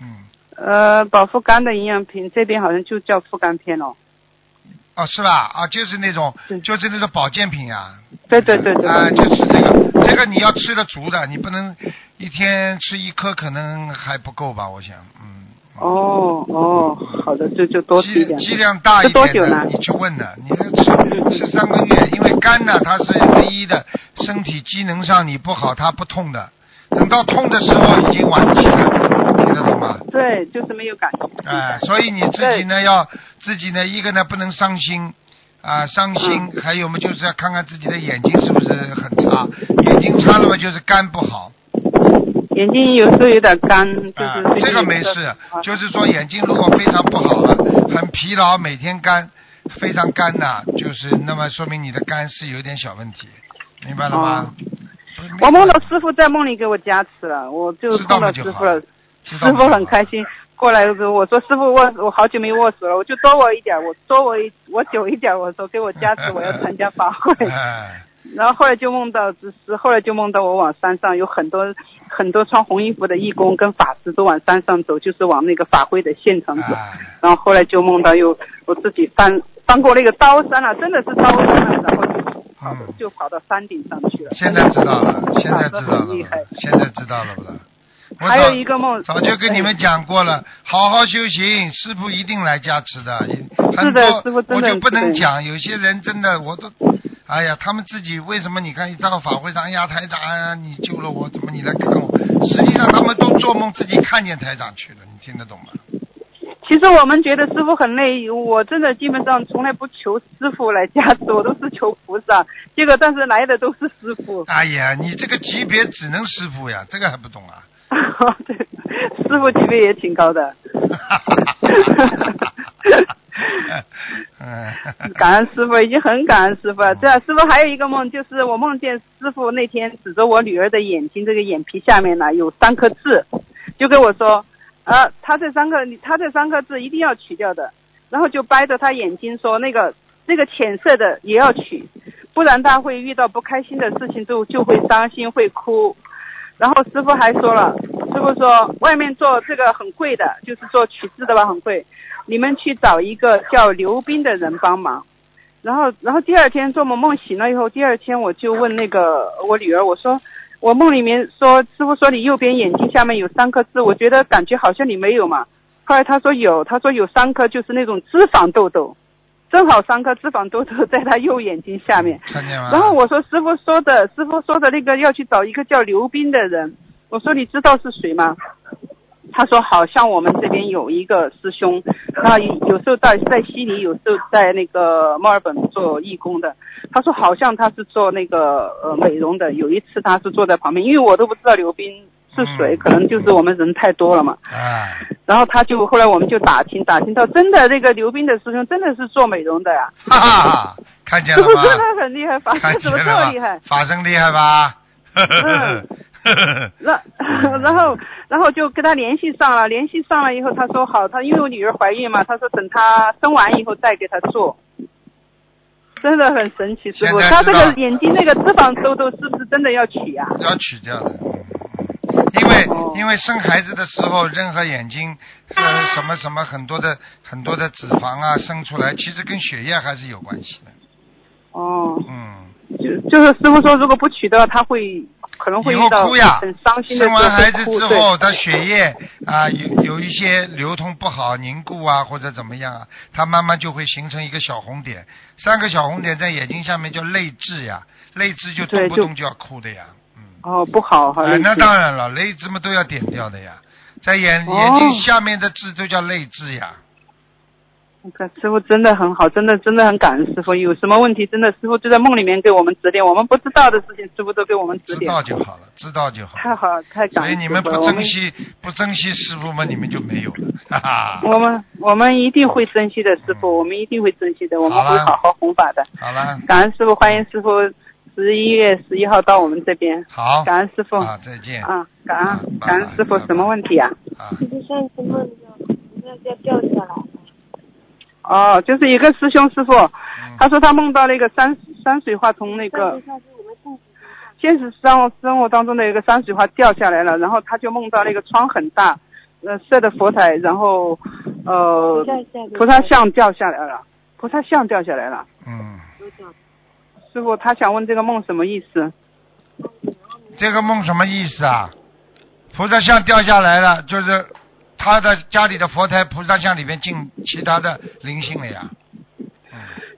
嗯，呃，保护肝的营养品这边好像就叫护肝片哦。哦是吧？啊，就是那种就是那种保健品呀，对对对对。啊，就吃这个，这个你要吃的足的，你不能一天吃一颗，可能还不够吧？我想，嗯。哦哦，好的，就就多吃一点。剂剂量大一点的，你去问的，你要吃吃三个月，因为肝呢，它是唯一的身体机能上你不好，它不痛的，等到痛的时候已经晚期了，听得懂吗？对，就是没有感觉。哎，所以你自己呢要自己呢，一个呢不能伤心啊，伤心，嗯还有嘛就是要看看自己的眼睛是不是很差，眼睛差了嘛就是肝不好，眼睛有时候有点干，就是、啊，这个没事，就是说眼睛如果非常不好了，很疲劳，每天干，非常干呐、就是那么说明你的肝是有点小问题，明白了吗？哦。我梦到师傅在梦里给我加持了，我就知道碰到师傅了，师傅很开心，过来的时候我说师傅握我好久没握手了，我就多我一点，我多我一我久一点，我说给我加持，我要参加法会。哎，然后后来就梦到，只是后来就梦到我往山上有很多很多穿红衣服的义工跟法师都往山上走，就是往那个法会的现场走。哎，然后后来就梦到又我自己翻翻过那个刀山了，真的是刀山了，然后就跑、嗯就跑到山顶上去了。现在知道了，现在知道了厉害，现在知道了不啦？我还有一个梦，早就跟你们讲过了，好好修行，师傅一定来加持的。很多师傅真的我就不能讲，有些人真的我都，哎呀，他们自己为什么？你看一到法会上，哎呀，台长，你救了我，怎么你来看我？实际上他们都做梦自己看见台长去了，你听得懂吗？其实我们觉得师傅很累，我真的基本上从来不求师傅来加持，我都是求菩萨。结果但是来的都是师傅，哎呀，你这个级别只能师傅呀，这个还不懂啊？对，师傅级别也挺高的。嗯，感恩师傅，已经很感恩师傅了。对啊，师傅还有一个梦，就是我梦见师傅那天指着我女儿的眼睛，这个眼皮下面呢有三颗痣，就跟我说，啊，他这三个，他这三颗痣一定要取掉的。然后就掰着他眼睛说，那个那个浅色的也要取，不然他会遇到不开心的事情就就会伤心会哭。然后师傅还说了，师傅说外面做这个很贵的，就是做取痣的吧很贵，你们去找一个叫刘斌的人帮忙。然后，然后第二天做梦梦醒了以后，第二天我就问那个我女儿，我说我梦里面说师傅说你右边眼睛下面有三颗痣，我觉得感觉好像你没有嘛。后来他说有，他说有三颗就是那种脂肪痘痘，正好三颗脂肪痘痘在他右眼睛下面。看见吗？然后我说师傅说的，师傅说的那个要去找一个叫刘斌的人，我说你知道是谁吗？他说好像我们这边有一个师兄，那有时候在在悉尼，有时候在那个墨尔本做义工的。他说好像他是做那个呃美容的，有一次他是坐在旁边，因为我都不知道刘斌是谁，嗯可能就是我们人太多了嘛。哎，然后他就后来我们就打听打听到，真的那个刘斌的师兄真的是做美容的呀，哈哈哈，看见了师傅真吗？的很厉害，法看师怎么这么厉害？法生厉害吧？嗯。然 然后然后就跟他联系上了，联系上了以后，他说好，他因为我女儿怀孕嘛，他说等她生完以后再给她做，真的很神奇，师傅，他这个眼睛那个脂肪痘痘是不是真的要取呀、要取掉的，嗯因为哦。因为生孩子的时候，任何眼睛呃什么什么很多的很多的脂肪啊生出来，其实跟血液还是有关系的，哦，嗯。就就是师傅说，如果不取的话，他会可能会以遇到后哭呀。很伤心的生完孩子之后，他血液啊有有一些流通不好、凝固啊或者怎么样啊，它慢慢就会形成一个小红点，三个小红点在眼睛下面叫泪痣呀，泪痣就动不动就要哭的呀，嗯，哦不好，好哎，那当然了，泪痣嘛都要点掉的呀，在眼哦眼睛下面的痣都叫泪痣呀，我看师傅真的很好，真的真的很感恩师傅。有什么问题，真的师傅就在梦里面给我们指点，我们不知道的事情，师傅都给我们指点知。道就好了，知道就好。太好了，太感恩师所以你们不珍惜不珍惜师傅嘛，你们就没有了，哈哈。我们我们一定会珍惜的，师傅，我们一定会珍惜的，我们会好好弘法的。好了，感恩师傅，欢迎师傅十一月十一号到我们这边。好，感恩师傅。啊，再见。啊，感啊恩感恩师傅，什么问题啊？啊，就是上次梦到那要掉下来。哦，就是一个师兄师傅，嗯他说他梦到那个山山水画从那个现实生活生活当中的一个山水画掉下来了，然后他就梦到那个窗很大，呃，设的佛台，然后呃菩萨像掉下来了，菩萨像掉下来了。嗯，师傅，他想问这个梦什么意思？这个梦什么意思啊？菩萨像掉下来了，就是他的家里的佛台菩萨像里面进其他的灵性了呀。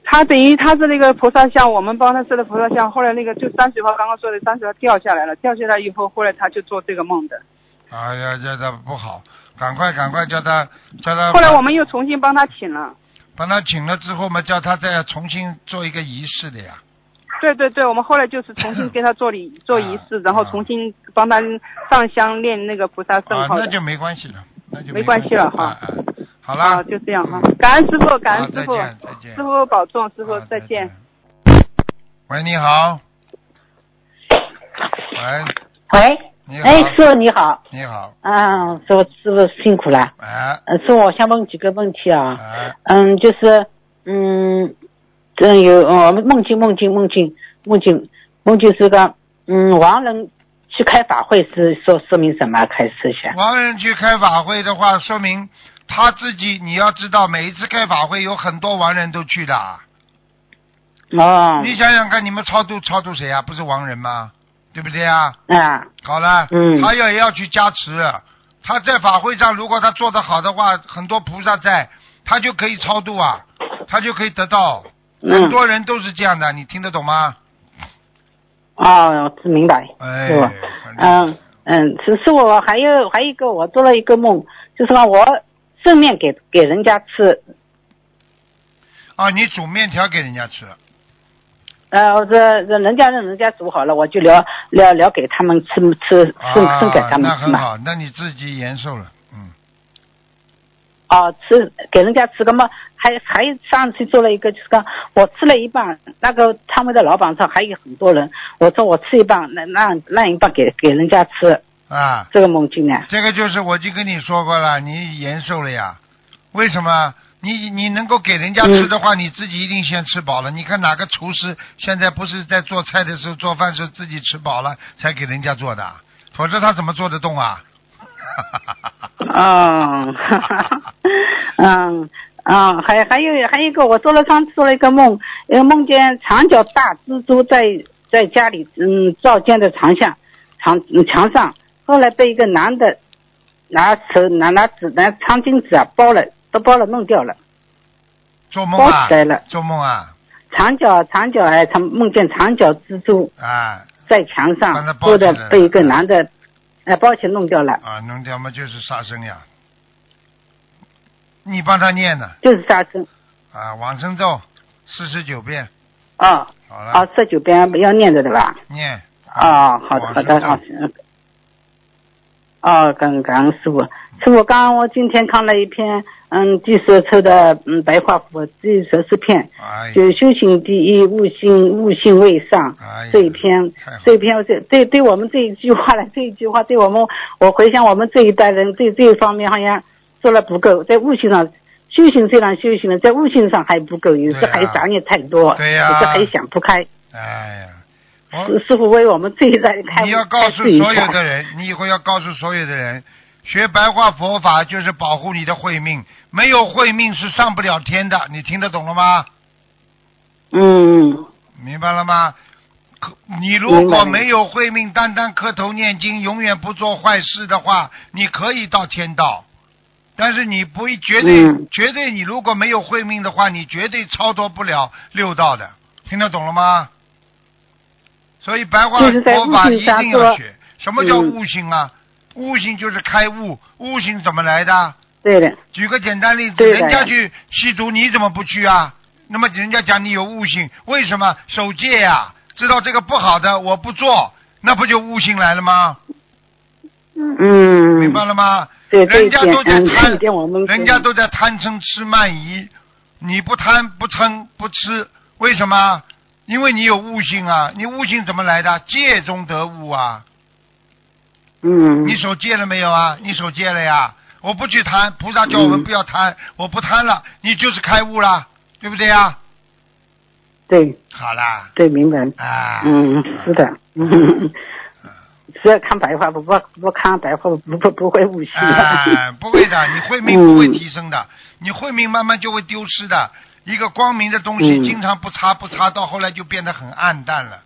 他等于他是那个菩萨像，我们帮他设的菩萨像，后来那个就山水画刚刚说的山水画掉下来了，掉下来以后，后来他就做这个梦的。哎呀，这这不好，赶快赶快叫他叫他。后来我们又重新帮他请了。帮他请了之后嘛，叫他再重新做一个仪式的呀。对对对，我们后来就是重新给他做礼 做仪式，啊然后重新帮他上香念那个菩萨圣啊，号的。那就没关系了，那就没关系了。哈。啊啊好啊，了，就这样哈。感恩师傅，感恩师傅，再见。师傅保重，师傅再见。。喂，你好。喂，喂，你好。哎，师傅你好，你好，啊，师傅师傅辛苦了，哎。呃，师傅我想问几个问题啊，哎，嗯，就是嗯，这有哦梦境梦境梦境梦境梦境是个嗯亡人去开法会是说说明什么？开始一下。亡人去开法会的话，说明他自己你要知道，每一次开法会有很多亡人都去的。哦，你想想看，你们超度超度谁啊？不是亡人吗？对不对啊？嗯，好了，嗯他要也要去加持。他在法会上，如果他做得好的话，很多菩萨在，他就可以超度啊，他就可以得到。很嗯，多人都是这样的，你听得懂吗？哦，是明白，哎，是吧？嗯嗯，是是我还有还有一个我做了一个梦，就是说我正面给给人家吃，啊，你煮面条给人家吃，呃，这这人家让人家煮好了，我就聊聊聊给他们吃吃剩啊剩给他们吃嘛。那很好，那你自己延寿了，嗯，哦，吃给人家吃个嘛，还还上次做了一个，就是说我吃了一半，那个摊位的老板说还有很多人，我说我吃一半，那让让一半给给人家吃，啊，这个梦境呢？这个就是我就跟你说过了，你延寿了呀？为什么？你你能够给人家吃的话，你自己一定先吃饱了。你看哪个厨师现在不是在做菜的时候、做饭时候自己吃饱了才给人家做的，否则他怎么做得动啊？哦，嗯 嗯，还还有还有一个，我做了上次做了一个梦，呃，梦见长脚大蜘蛛在在家里嗯照见的床下床嗯墙上，后来被一个男的拿手拿拿纸拿餐巾纸啊包了，都包了弄掉了，包做梦啊？起来了，做梦啊？长脚长脚还长梦见长脚蜘蛛啊！在墙上把它包或者起来被一个男的哎，把钱弄掉了，啊，弄掉嘛就是杀生呀。你帮他念呢就是杀生。啊，往生咒四十九遍，啊好了，啊，十九遍要念着的对吧？念。啊，好的好的啊。嗯哦，感感恩师傅，师傅，刚刚我今天看了一篇，嗯，第十抽的嗯白话佛第十四篇，哎，就修行第一，悟性悟性未上哎这一篇，这一篇这对对我们这一句话呢，这一句话对我们，我回想我们这一代人对这一方面好像做了不够，在悟性上修行虽然修行了，在悟性上还不够，有时还杂念太多，对呀。有时还想不开。哎呀，师师傅为我们这一代开你要告诉所有的人，你以后要告诉所有的人，学白话佛法就是保护你的慧命，没有慧命是上不了天的，你听得懂了吗？嗯明白了吗？可你如果没有慧命，单单磕头念经，永远不做坏事的话，你可以到天道。但是你不会绝对、嗯绝对，你如果没有慧命的话，你绝对超脱不了六道的，听得懂了吗？所以白话佛法一定要学。什么叫嗯悟性啊？悟性就是开悟，悟性怎么来的？对的，举个简单例子，人家去吸毒，你怎么不去啊？那么人家讲你有悟性，为什么守戒呀、知道这个不好的，我不做，那不就悟性来了吗？嗯，明白了吗？对人家都在贪人家都在贪嗔痴慢疑，你不贪不嗔不吃，为什么？因为你有悟性啊！你悟性怎么来的？戒中得悟啊！嗯，你手戒了没有啊？你手戒了呀！我不去贪，菩萨叫我们嗯不要贪，我不贪了，你就是开悟了，对不对呀？对好啦，对，明白。啊，嗯，是的，嗯，只要看白话不不不看白话不不不会悟性。哎，不会的，你慧命不会提升的，你慧命慢慢就会丢失的。一个光明的东西，嗯经常不擦不擦，到后来就变得很暗淡了，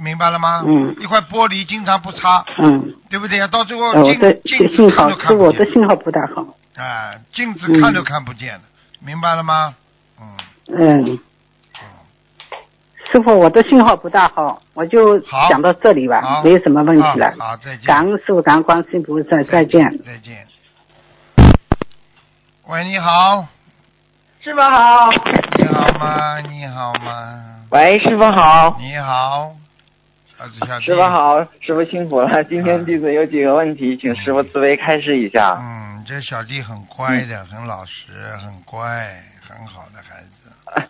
明白了吗？嗯一块玻璃经常不擦，嗯，对不对呀？到最后呃我镜的镜子信号看都看是我不见，的信号不大好。啊，镜子看都看不见了，明白了吗？嗯，嗯，师傅，我的信号不大好，我就好讲到这里吧，没有什么问题了。好，好再见。感恩师傅，感恩观世音菩萨，再见。再见。喂，你好，师傅好，你好吗？你好吗？喂，师傅好，你好。师傅。好，师傅辛苦了。今天弟子有几个问题，请师傅慈悲开示一下。嗯，这小弟很乖的，很老实，很乖，很好的孩子。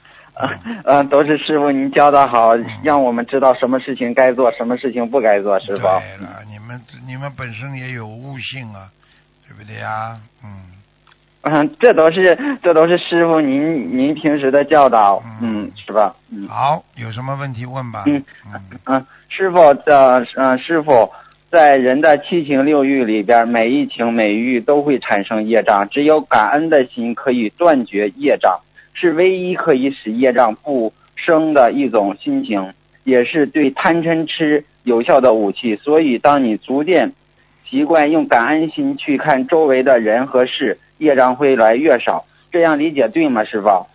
呃，都是师傅您教的好，让我们知道什么事情该做，什么事情不该做，师傅。对了，你们你们本身也有悟性啊，对不对呀？嗯，嗯，这都是这都是师傅您您平时的教导，嗯，是吧？嗯好，有什么问题问吧。嗯嗯嗯，师傅的嗯、师傅在人的七情六欲里边，每一情每一欲都会产生业障，只有感恩的心可以断绝业障，是唯一可以使业障不生的一种心情，也是对贪嗔痴有效的武器。所以，当你逐渐习惯用感恩心去看周围的人和事，业障会越来越少。这样理解对吗，师傅？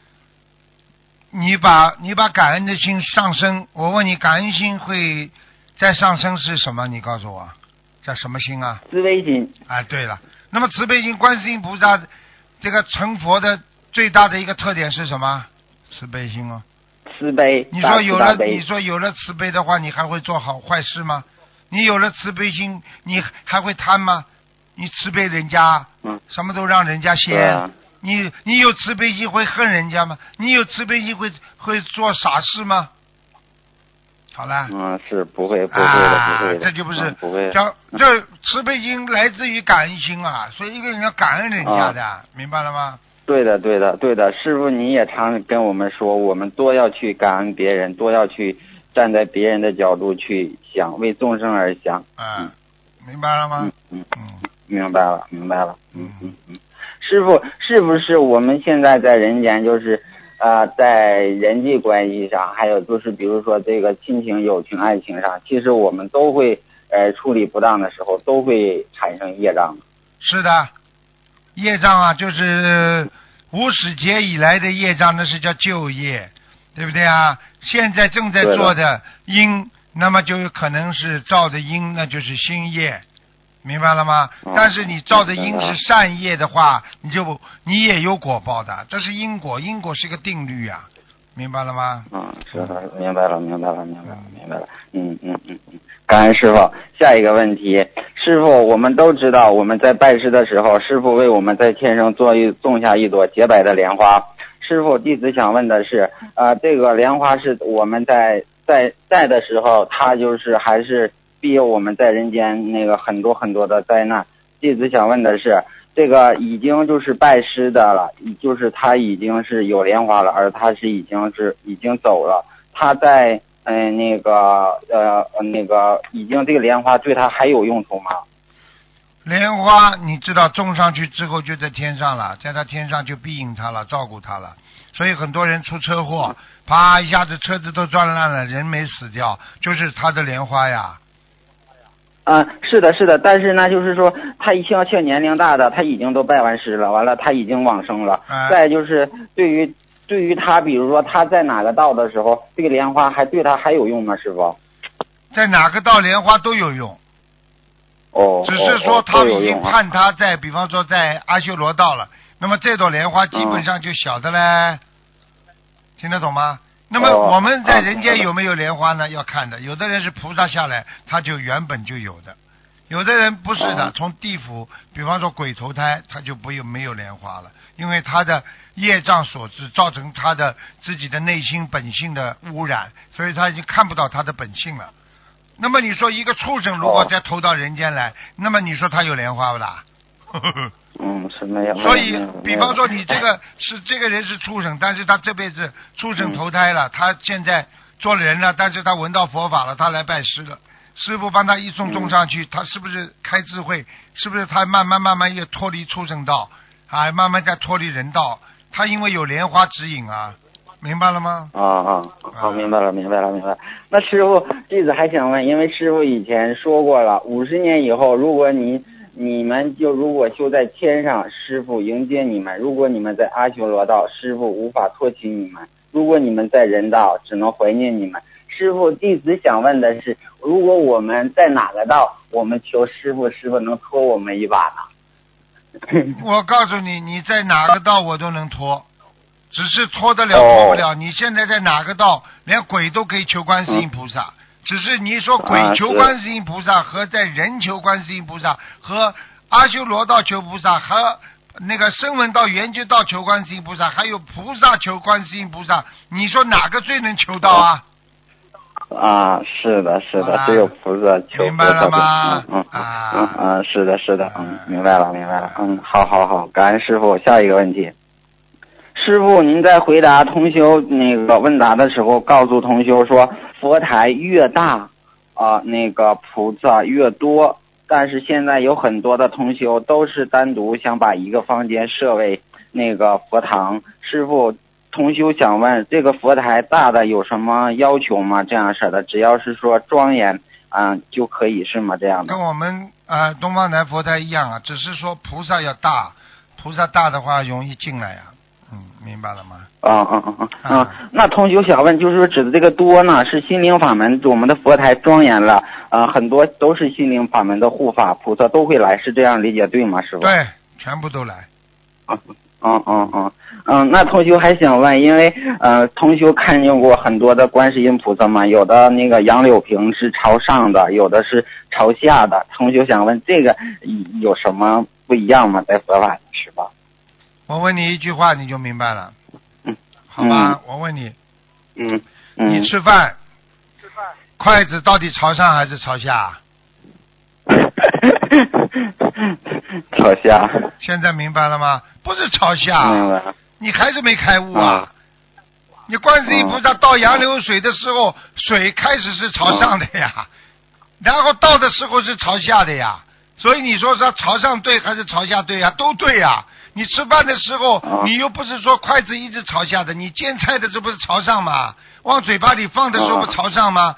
你把你把感恩的心上升，我问你，感恩心会再上升是什么？你告诉我，叫什么心啊？慈悲心，啊，对了，那么慈悲心，观世音菩萨这个成佛的最大的一个特点是什么？慈悲心哦。慈悲。你说有了，你说有了慈悲的话，你还会做好坏事吗？你有了慈悲心，你还会贪吗？你慈悲人家，嗯什么都让人家对先。啊你你有慈悲心会恨人家吗？你有慈悲心会会做傻事吗？好了。嗯，是不会，不会的，啊不会的，这就不是嗯不会的。叫这慈悲心来自于感恩心啊，所以一个人要感恩人家的，明白了吗？对的，对的，对的，师傅你也常跟我们说，我们多要去感恩别人，多要去站在别人的角度去想，为众生而想。嗯，明白了吗嗯？嗯，嗯，明白了，明白了。嗯嗯嗯，师傅，是不是我们现在在人间就是？呃，在人际关系上，还有就是比如说这个亲情、友情、爱情上，其实我们都会呃处理不当的时候，都会产生业障。是的，业障啊，就是无始劫以来的业障，那是叫旧业，对不对啊？现在正在做的因，那么就有可能是造的因，那就是新业，明白了吗？哦但是你造的因是善业的话，你就你也有果报的，这是因果，因果是个定律呀、明白了吗？嗯，是的，明白了，明白了，明白了，明白了。嗯嗯嗯嗯，感恩师傅。下一个问题，师傅，我们都知道我们在拜师的时候，师傅为我们在天上做一种下一朵洁白的莲花。师傅，弟子想问的是，呃，这个莲花是我们在在在的时候，它就是还是庇佑我们在人间那个很多很多的灾难。弟子想问的是，这个已经就是拜师的了，就是他已经是有莲花了，而他是已经是已经走了。他在嗯、那个呃那个已经这个莲花对他还有用途吗？莲花，你知道种上去之后就在天上了，在他天上就庇应他了，照顾他了。所以很多人出车祸，啪一下子车子都撞烂了，人没死掉，就是他的莲花呀。嗯、是的，是的，但是呢，就是说他一像像年龄大的，他已经都拜完师了，完了他已经往生了。哎再就是对于对于他，比如说他在哪个道的时候，这个莲花还对他还有用吗？师傅？在哪个道莲花都有用，哦，只是说他已经判他在，比方说在阿修罗道了，那么这朵莲花基本上就小的嘞，听得懂吗？那么哦我们在啊人间有没有莲花呢？要看的，有的人是菩萨下来，他就原本就有的。有的人不是的哦，从地府，比方说鬼投胎，他就不有没有莲花了，因为他的业障所致，造成他的自己的内心本性的污染，所以他已经看不到他的本性了。那么你说一个畜生如果哦再投到人间来，那么你说他有莲花不啦？嗯，是没有。所以比方说你这个是这个人是畜生，但是他这辈子畜生投胎了，他现在做了人了，但是他闻到佛法了，他来拜师了，师傅帮他一送送上去，他是不是开智慧？是不是他慢慢慢慢又脱离畜生道，啊，慢慢在脱离人道？他因为有莲花指引啊，明白了吗？啊啊，好，明白了，明白了，明白了。那师傅，弟子还想问，因为师傅以前说过了，五十年以后，如果你你们就如果修在天上，师傅迎接你们；如果你们在阿修罗道，师傅无法托起你们；如果你们在人道，只能怀念你们。师傅，弟子想问的是，如果我们在哪个道，我们求师傅，师傅能托我们一把呢？我告诉你，你在哪个道我都能拖，只是拖得了哦拖不了。你现在在哪个道，连鬼都可以求观世音菩萨。只是你说鬼求观世音菩萨和在人求观世音菩萨和阿修罗道求菩萨和那个声闻道、缘觉道求观世音菩萨，还有菩萨求观世音菩萨，你说哪个最能求到啊？啊，是的，是的，只有菩萨求明白了菩萨吗嗯嗯嗯，是的，是的，嗯，明白了，明白了，嗯，好好好，感恩师傅。下一个问题，师傅，您在回答同修那个问答的时候，告诉同修说，佛台越大啊、那个菩萨越多。但是现在有很多的同修都是单独想把一个房间设为那个佛堂。师傅，同修想问，这个佛台大的有什么要求吗？这样式的，只要是说庄严啊、就可以是吗？这样的跟。我们呃东方台佛台一样啊，只是说菩萨要大，菩萨大的话容易进来呀、嗯，明白了吗？啊啊啊啊啊啊！那同学想问，就是说指的这个多呢，是心灵法门，我们的佛台庄严了，呃，很多都是心灵法门的护法菩萨都会来，是这样理解对吗？师傅？对，全部都来。嗯嗯嗯嗯，那同学还想问，因为呃，同学看见过很多的观世音菩萨嘛，有的那个杨柳瓶是朝上的，有的是朝下的。同学想问，这个有什么不一样吗？在佛法？我问你一句话，你就明白了。嗯，好吧，我问你，嗯嗯。你吃饭，筷子到底朝上还是朝下？朝下。现在明白了吗？不是朝下，明白。你还是没开悟啊啊！你观世音菩萨倒杨柳水的时候，水开始是朝上的呀，然后倒的时候是朝下的呀。所以你说是朝上对还是朝下对呀？都对呀。你吃饭的时候，啊你又不是说筷子一直朝下的，你煎菜的这不是朝上吗？往嘴巴里放的时候不啊朝上吗？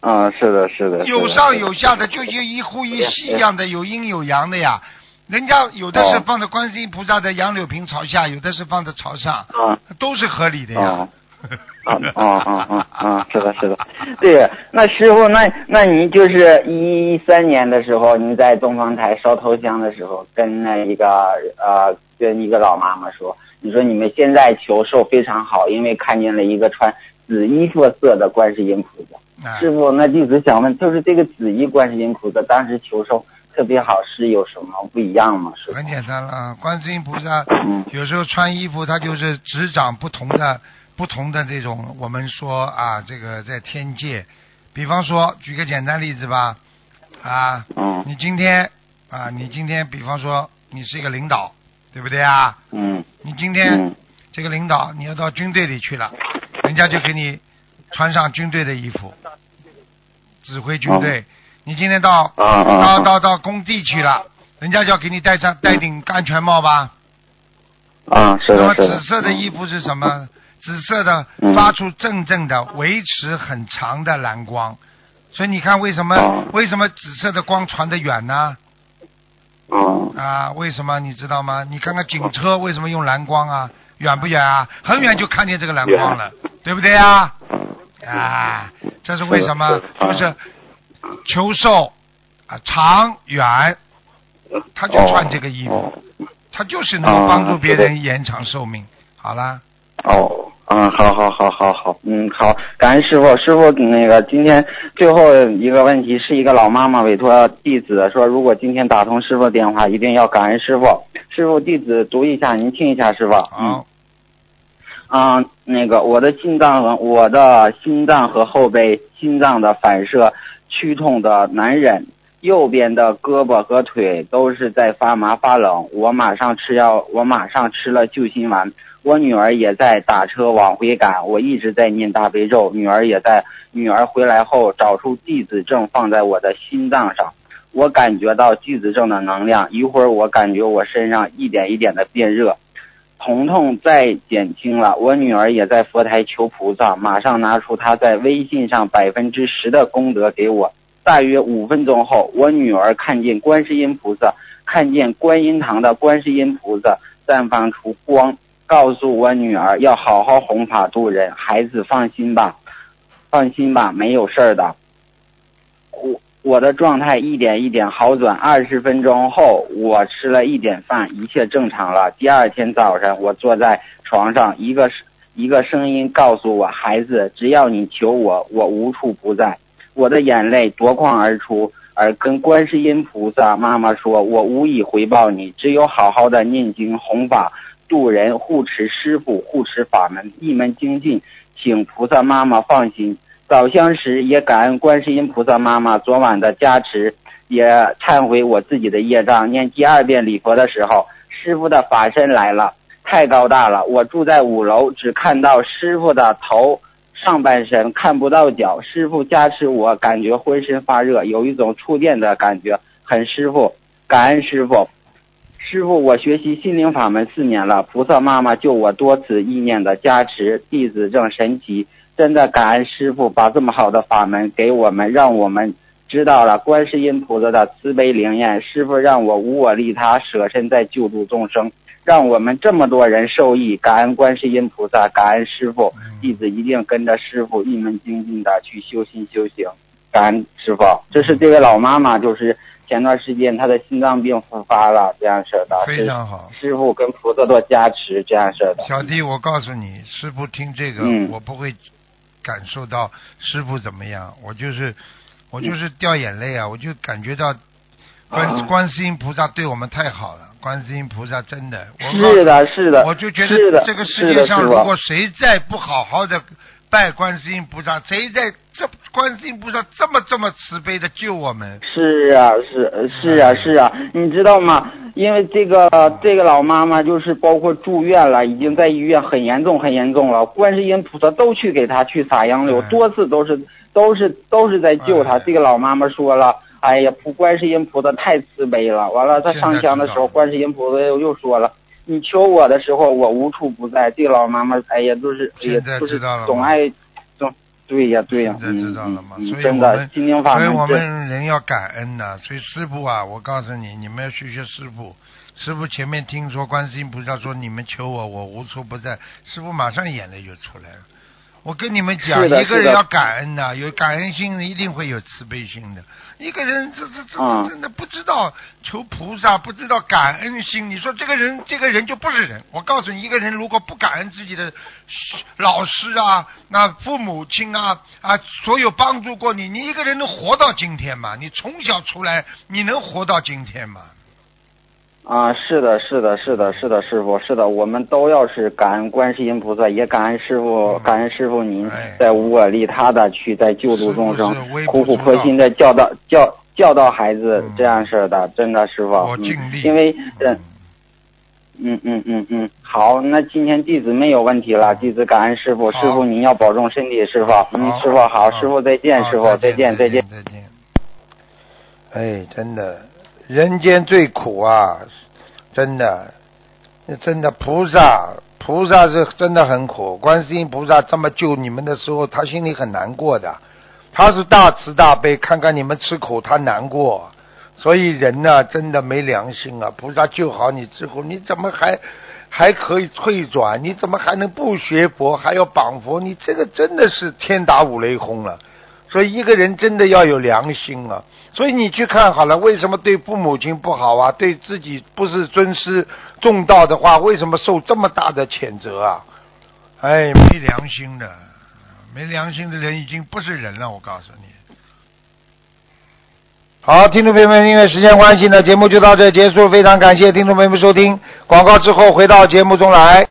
啊，是的，是的。有上有下的，就就一呼一吸一样的，有阴有阳的呀。人家有的是哦放在观世音菩萨的杨柳瓶朝下，有的是放在朝上，啊都是合理的呀。啊啊啊啊！是的，是的，对。那师傅，那那你就是一三年的时候，你在东方台烧头香的时候，跟那一个呃，跟一个老妈妈说，你说你们现在求寿非常好，因为看见了一个穿紫衣服色的观世音菩萨。啊师傅，那弟子想问，就是这个紫衣观世音菩萨当时求寿特别好，是有什么不一样吗？很简单了，观世音菩萨嗯有时候穿衣服，它就是执掌不同的不同的这种，我们说啊，这个在天界，比方说举个简单例子吧，啊，嗯你今天啊，你今天比方说你是一个领导，对不对啊？嗯你今天嗯这个领导你要到军队里去了，人家就给你穿上军队的衣服，指挥军队。你今天到到啊到到工地去了，人家就要给你戴上戴顶安全帽吧？啊，是那么。紫色的衣服是什么？紫色的嗯发出阵阵的、维持很长的蓝光，所以你看为什么、哦为什么紫色的光传得远呢？嗯啊，为什么你知道吗？你看看警车为什么用蓝光啊？远不远啊？很远就看见这个蓝光了，对不对啊？啊，这是为什么？就是是求寿啊，长远，他就穿这个衣服，哦他就是能够帮助别人延长寿命。好啦，哦，嗯，好好好好好，嗯，好，感恩师傅。师傅，那个今天最后一个问题是一个老妈妈委托弟子说，如果今天打通师傅电话，一定要感恩师傅。师傅，弟子读一下，您听一下，师傅。嗯好，啊、那个我的心脏和我的心脏和后背心脏的反射剧痛的难忍，右边的胳膊和腿都是在发麻发冷。我马上吃药，我马上吃了救心丸。我女儿也在打车往回赶，我一直在念大悲咒。女儿也在，女儿回来后找出弟子证放在我的心脏上，我感觉到弟子证的能量。一会儿我感觉我身上一点一点的变热，疼痛再减轻了。我女儿也在佛台求菩萨，马上拿出她在微信上百分之十的功德给我。大约五分钟后，我女儿看见观世音菩萨，看见观音堂的观世音菩萨散发出光，告诉我女儿要好好弘法度人。孩子放心吧，放心吧，没有事儿的。我我的状态一点一点好转。二十分钟后，我吃了一点饭，一切正常了。第二天早晨，我坐在床上，一个一个声音告诉我：“孩子，只要你求我，我无处不在。”我的眼泪夺眶而出，而跟观世音菩萨妈妈说：“我无以回报你，只有好好的念经弘法度人，护持师傅，护持法门，一门精进，请菩萨妈妈放心。”早香时也感恩观世音菩萨妈妈昨晚的加持，也忏悔我自己的业障。念第二遍礼佛的时候，师傅的法身来了，太高大了。我住在五楼，只看到师傅的头上半身，看不到脚。师傅加持我，感觉浑身发热，有一种触电的感觉，很师傅，感恩师傅。师傅，我学习心灵法门四年了，菩萨妈妈救我多次意念的加持，弟子正神奇。真的感恩师傅把这么好的法门给我们，让我们知道了观世音菩萨的慈悲灵验。师傅让我无我利他，舍身在救助众生，让我们这么多人受益。感恩观世音菩萨，感恩师傅，弟子一定跟着师傅一门精进的去修心修行。感恩师傅，这是这位老妈妈，就是前段时间他的心脏病复发了，这样式的。非常好。师傅跟菩萨多加持，这样式的。小弟，我告诉你，师傅听这个，嗯我不会感受到师傅怎么样，我就是我就是掉眼泪啊，我就感觉到观、啊观世音菩萨对我们太好了，观世音菩萨真的，是的，是的，我就觉得这个世界上，如果谁再不好好的拜观世音菩萨，谁在这观世音菩萨这么这么慈悲的救我们，是啊，是是啊，是啊，你知道吗？因为这个这个老妈妈就是包括住院了，已经在医院很严重很严重了，观世音菩萨都去给她去撒杨柳，嗯多次都是都是都是在救她。哎这个老妈妈说了。哎呀，菩观世音菩萨太慈悲了。完了，她上香的时候，观世音菩萨又又说了：“你求我的时候，我无处不在。”这老妈妈，哎呀，都是哎呀现在，就是知道了吗总爱总对呀对呀，现在知道了吗？嗯嗯所以真的我们所以我们人要感恩呐、所以师傅啊，我告诉你，你们要学学师傅。师傅前面听说观世音菩萨说你们求我，我无处不在，师傅马上眼泪就出来了。我跟你们讲，一个人要感恩呐、有感恩心，一定会有慈悲心的。一个人这这这嗯这真的不知道求菩萨，不知道感恩心，你说这个人这个人就不是人。我告诉你，一个人如果不感恩自己的老师啊、那父母亲啊啊，所有帮助过你，你一个人能活到今天吗？你从小出来，你能活到今天吗？啊，是的，是的，是的，是的，师傅，是的，我们都要是感恩观世音菩萨，也感恩师傅，感恩师傅您哎。在无我利他的去在救度众生苦苦婆心的教导教教导孩子嗯。这样式的，真的师傅。因为嗯。嗯嗯嗯嗯，好，那今天弟子没有问题了，弟子感恩师傅，师傅您要保重身体，师傅，嗯，师傅好，师傅再见，师傅再见。再见。再见。哎，真的，人间最苦啊！真的，真的菩萨，菩萨是真的很苦。观世音菩萨这么救你们的时候，他心里很难过的。他是大慈大悲，看看你们吃苦，他难过。所以人呢，真的没良心啊！菩萨救好你之后，你怎么还还可以退转？你怎么还能不学佛，还要绑佛？你这个真的是天打五雷轰了。所以一个人真的要有良心啊！所以你去看好了，为什么对父母亲不好啊？对自己不是尊师重道的话，为什么受这么大的谴责啊？哎，没良心的，没良心的人已经不是人了，我告诉你。好，听众朋友们，因为时间关系呢，节目就到这结束，非常感谢听众朋友们收听。广告之后回到节目中来。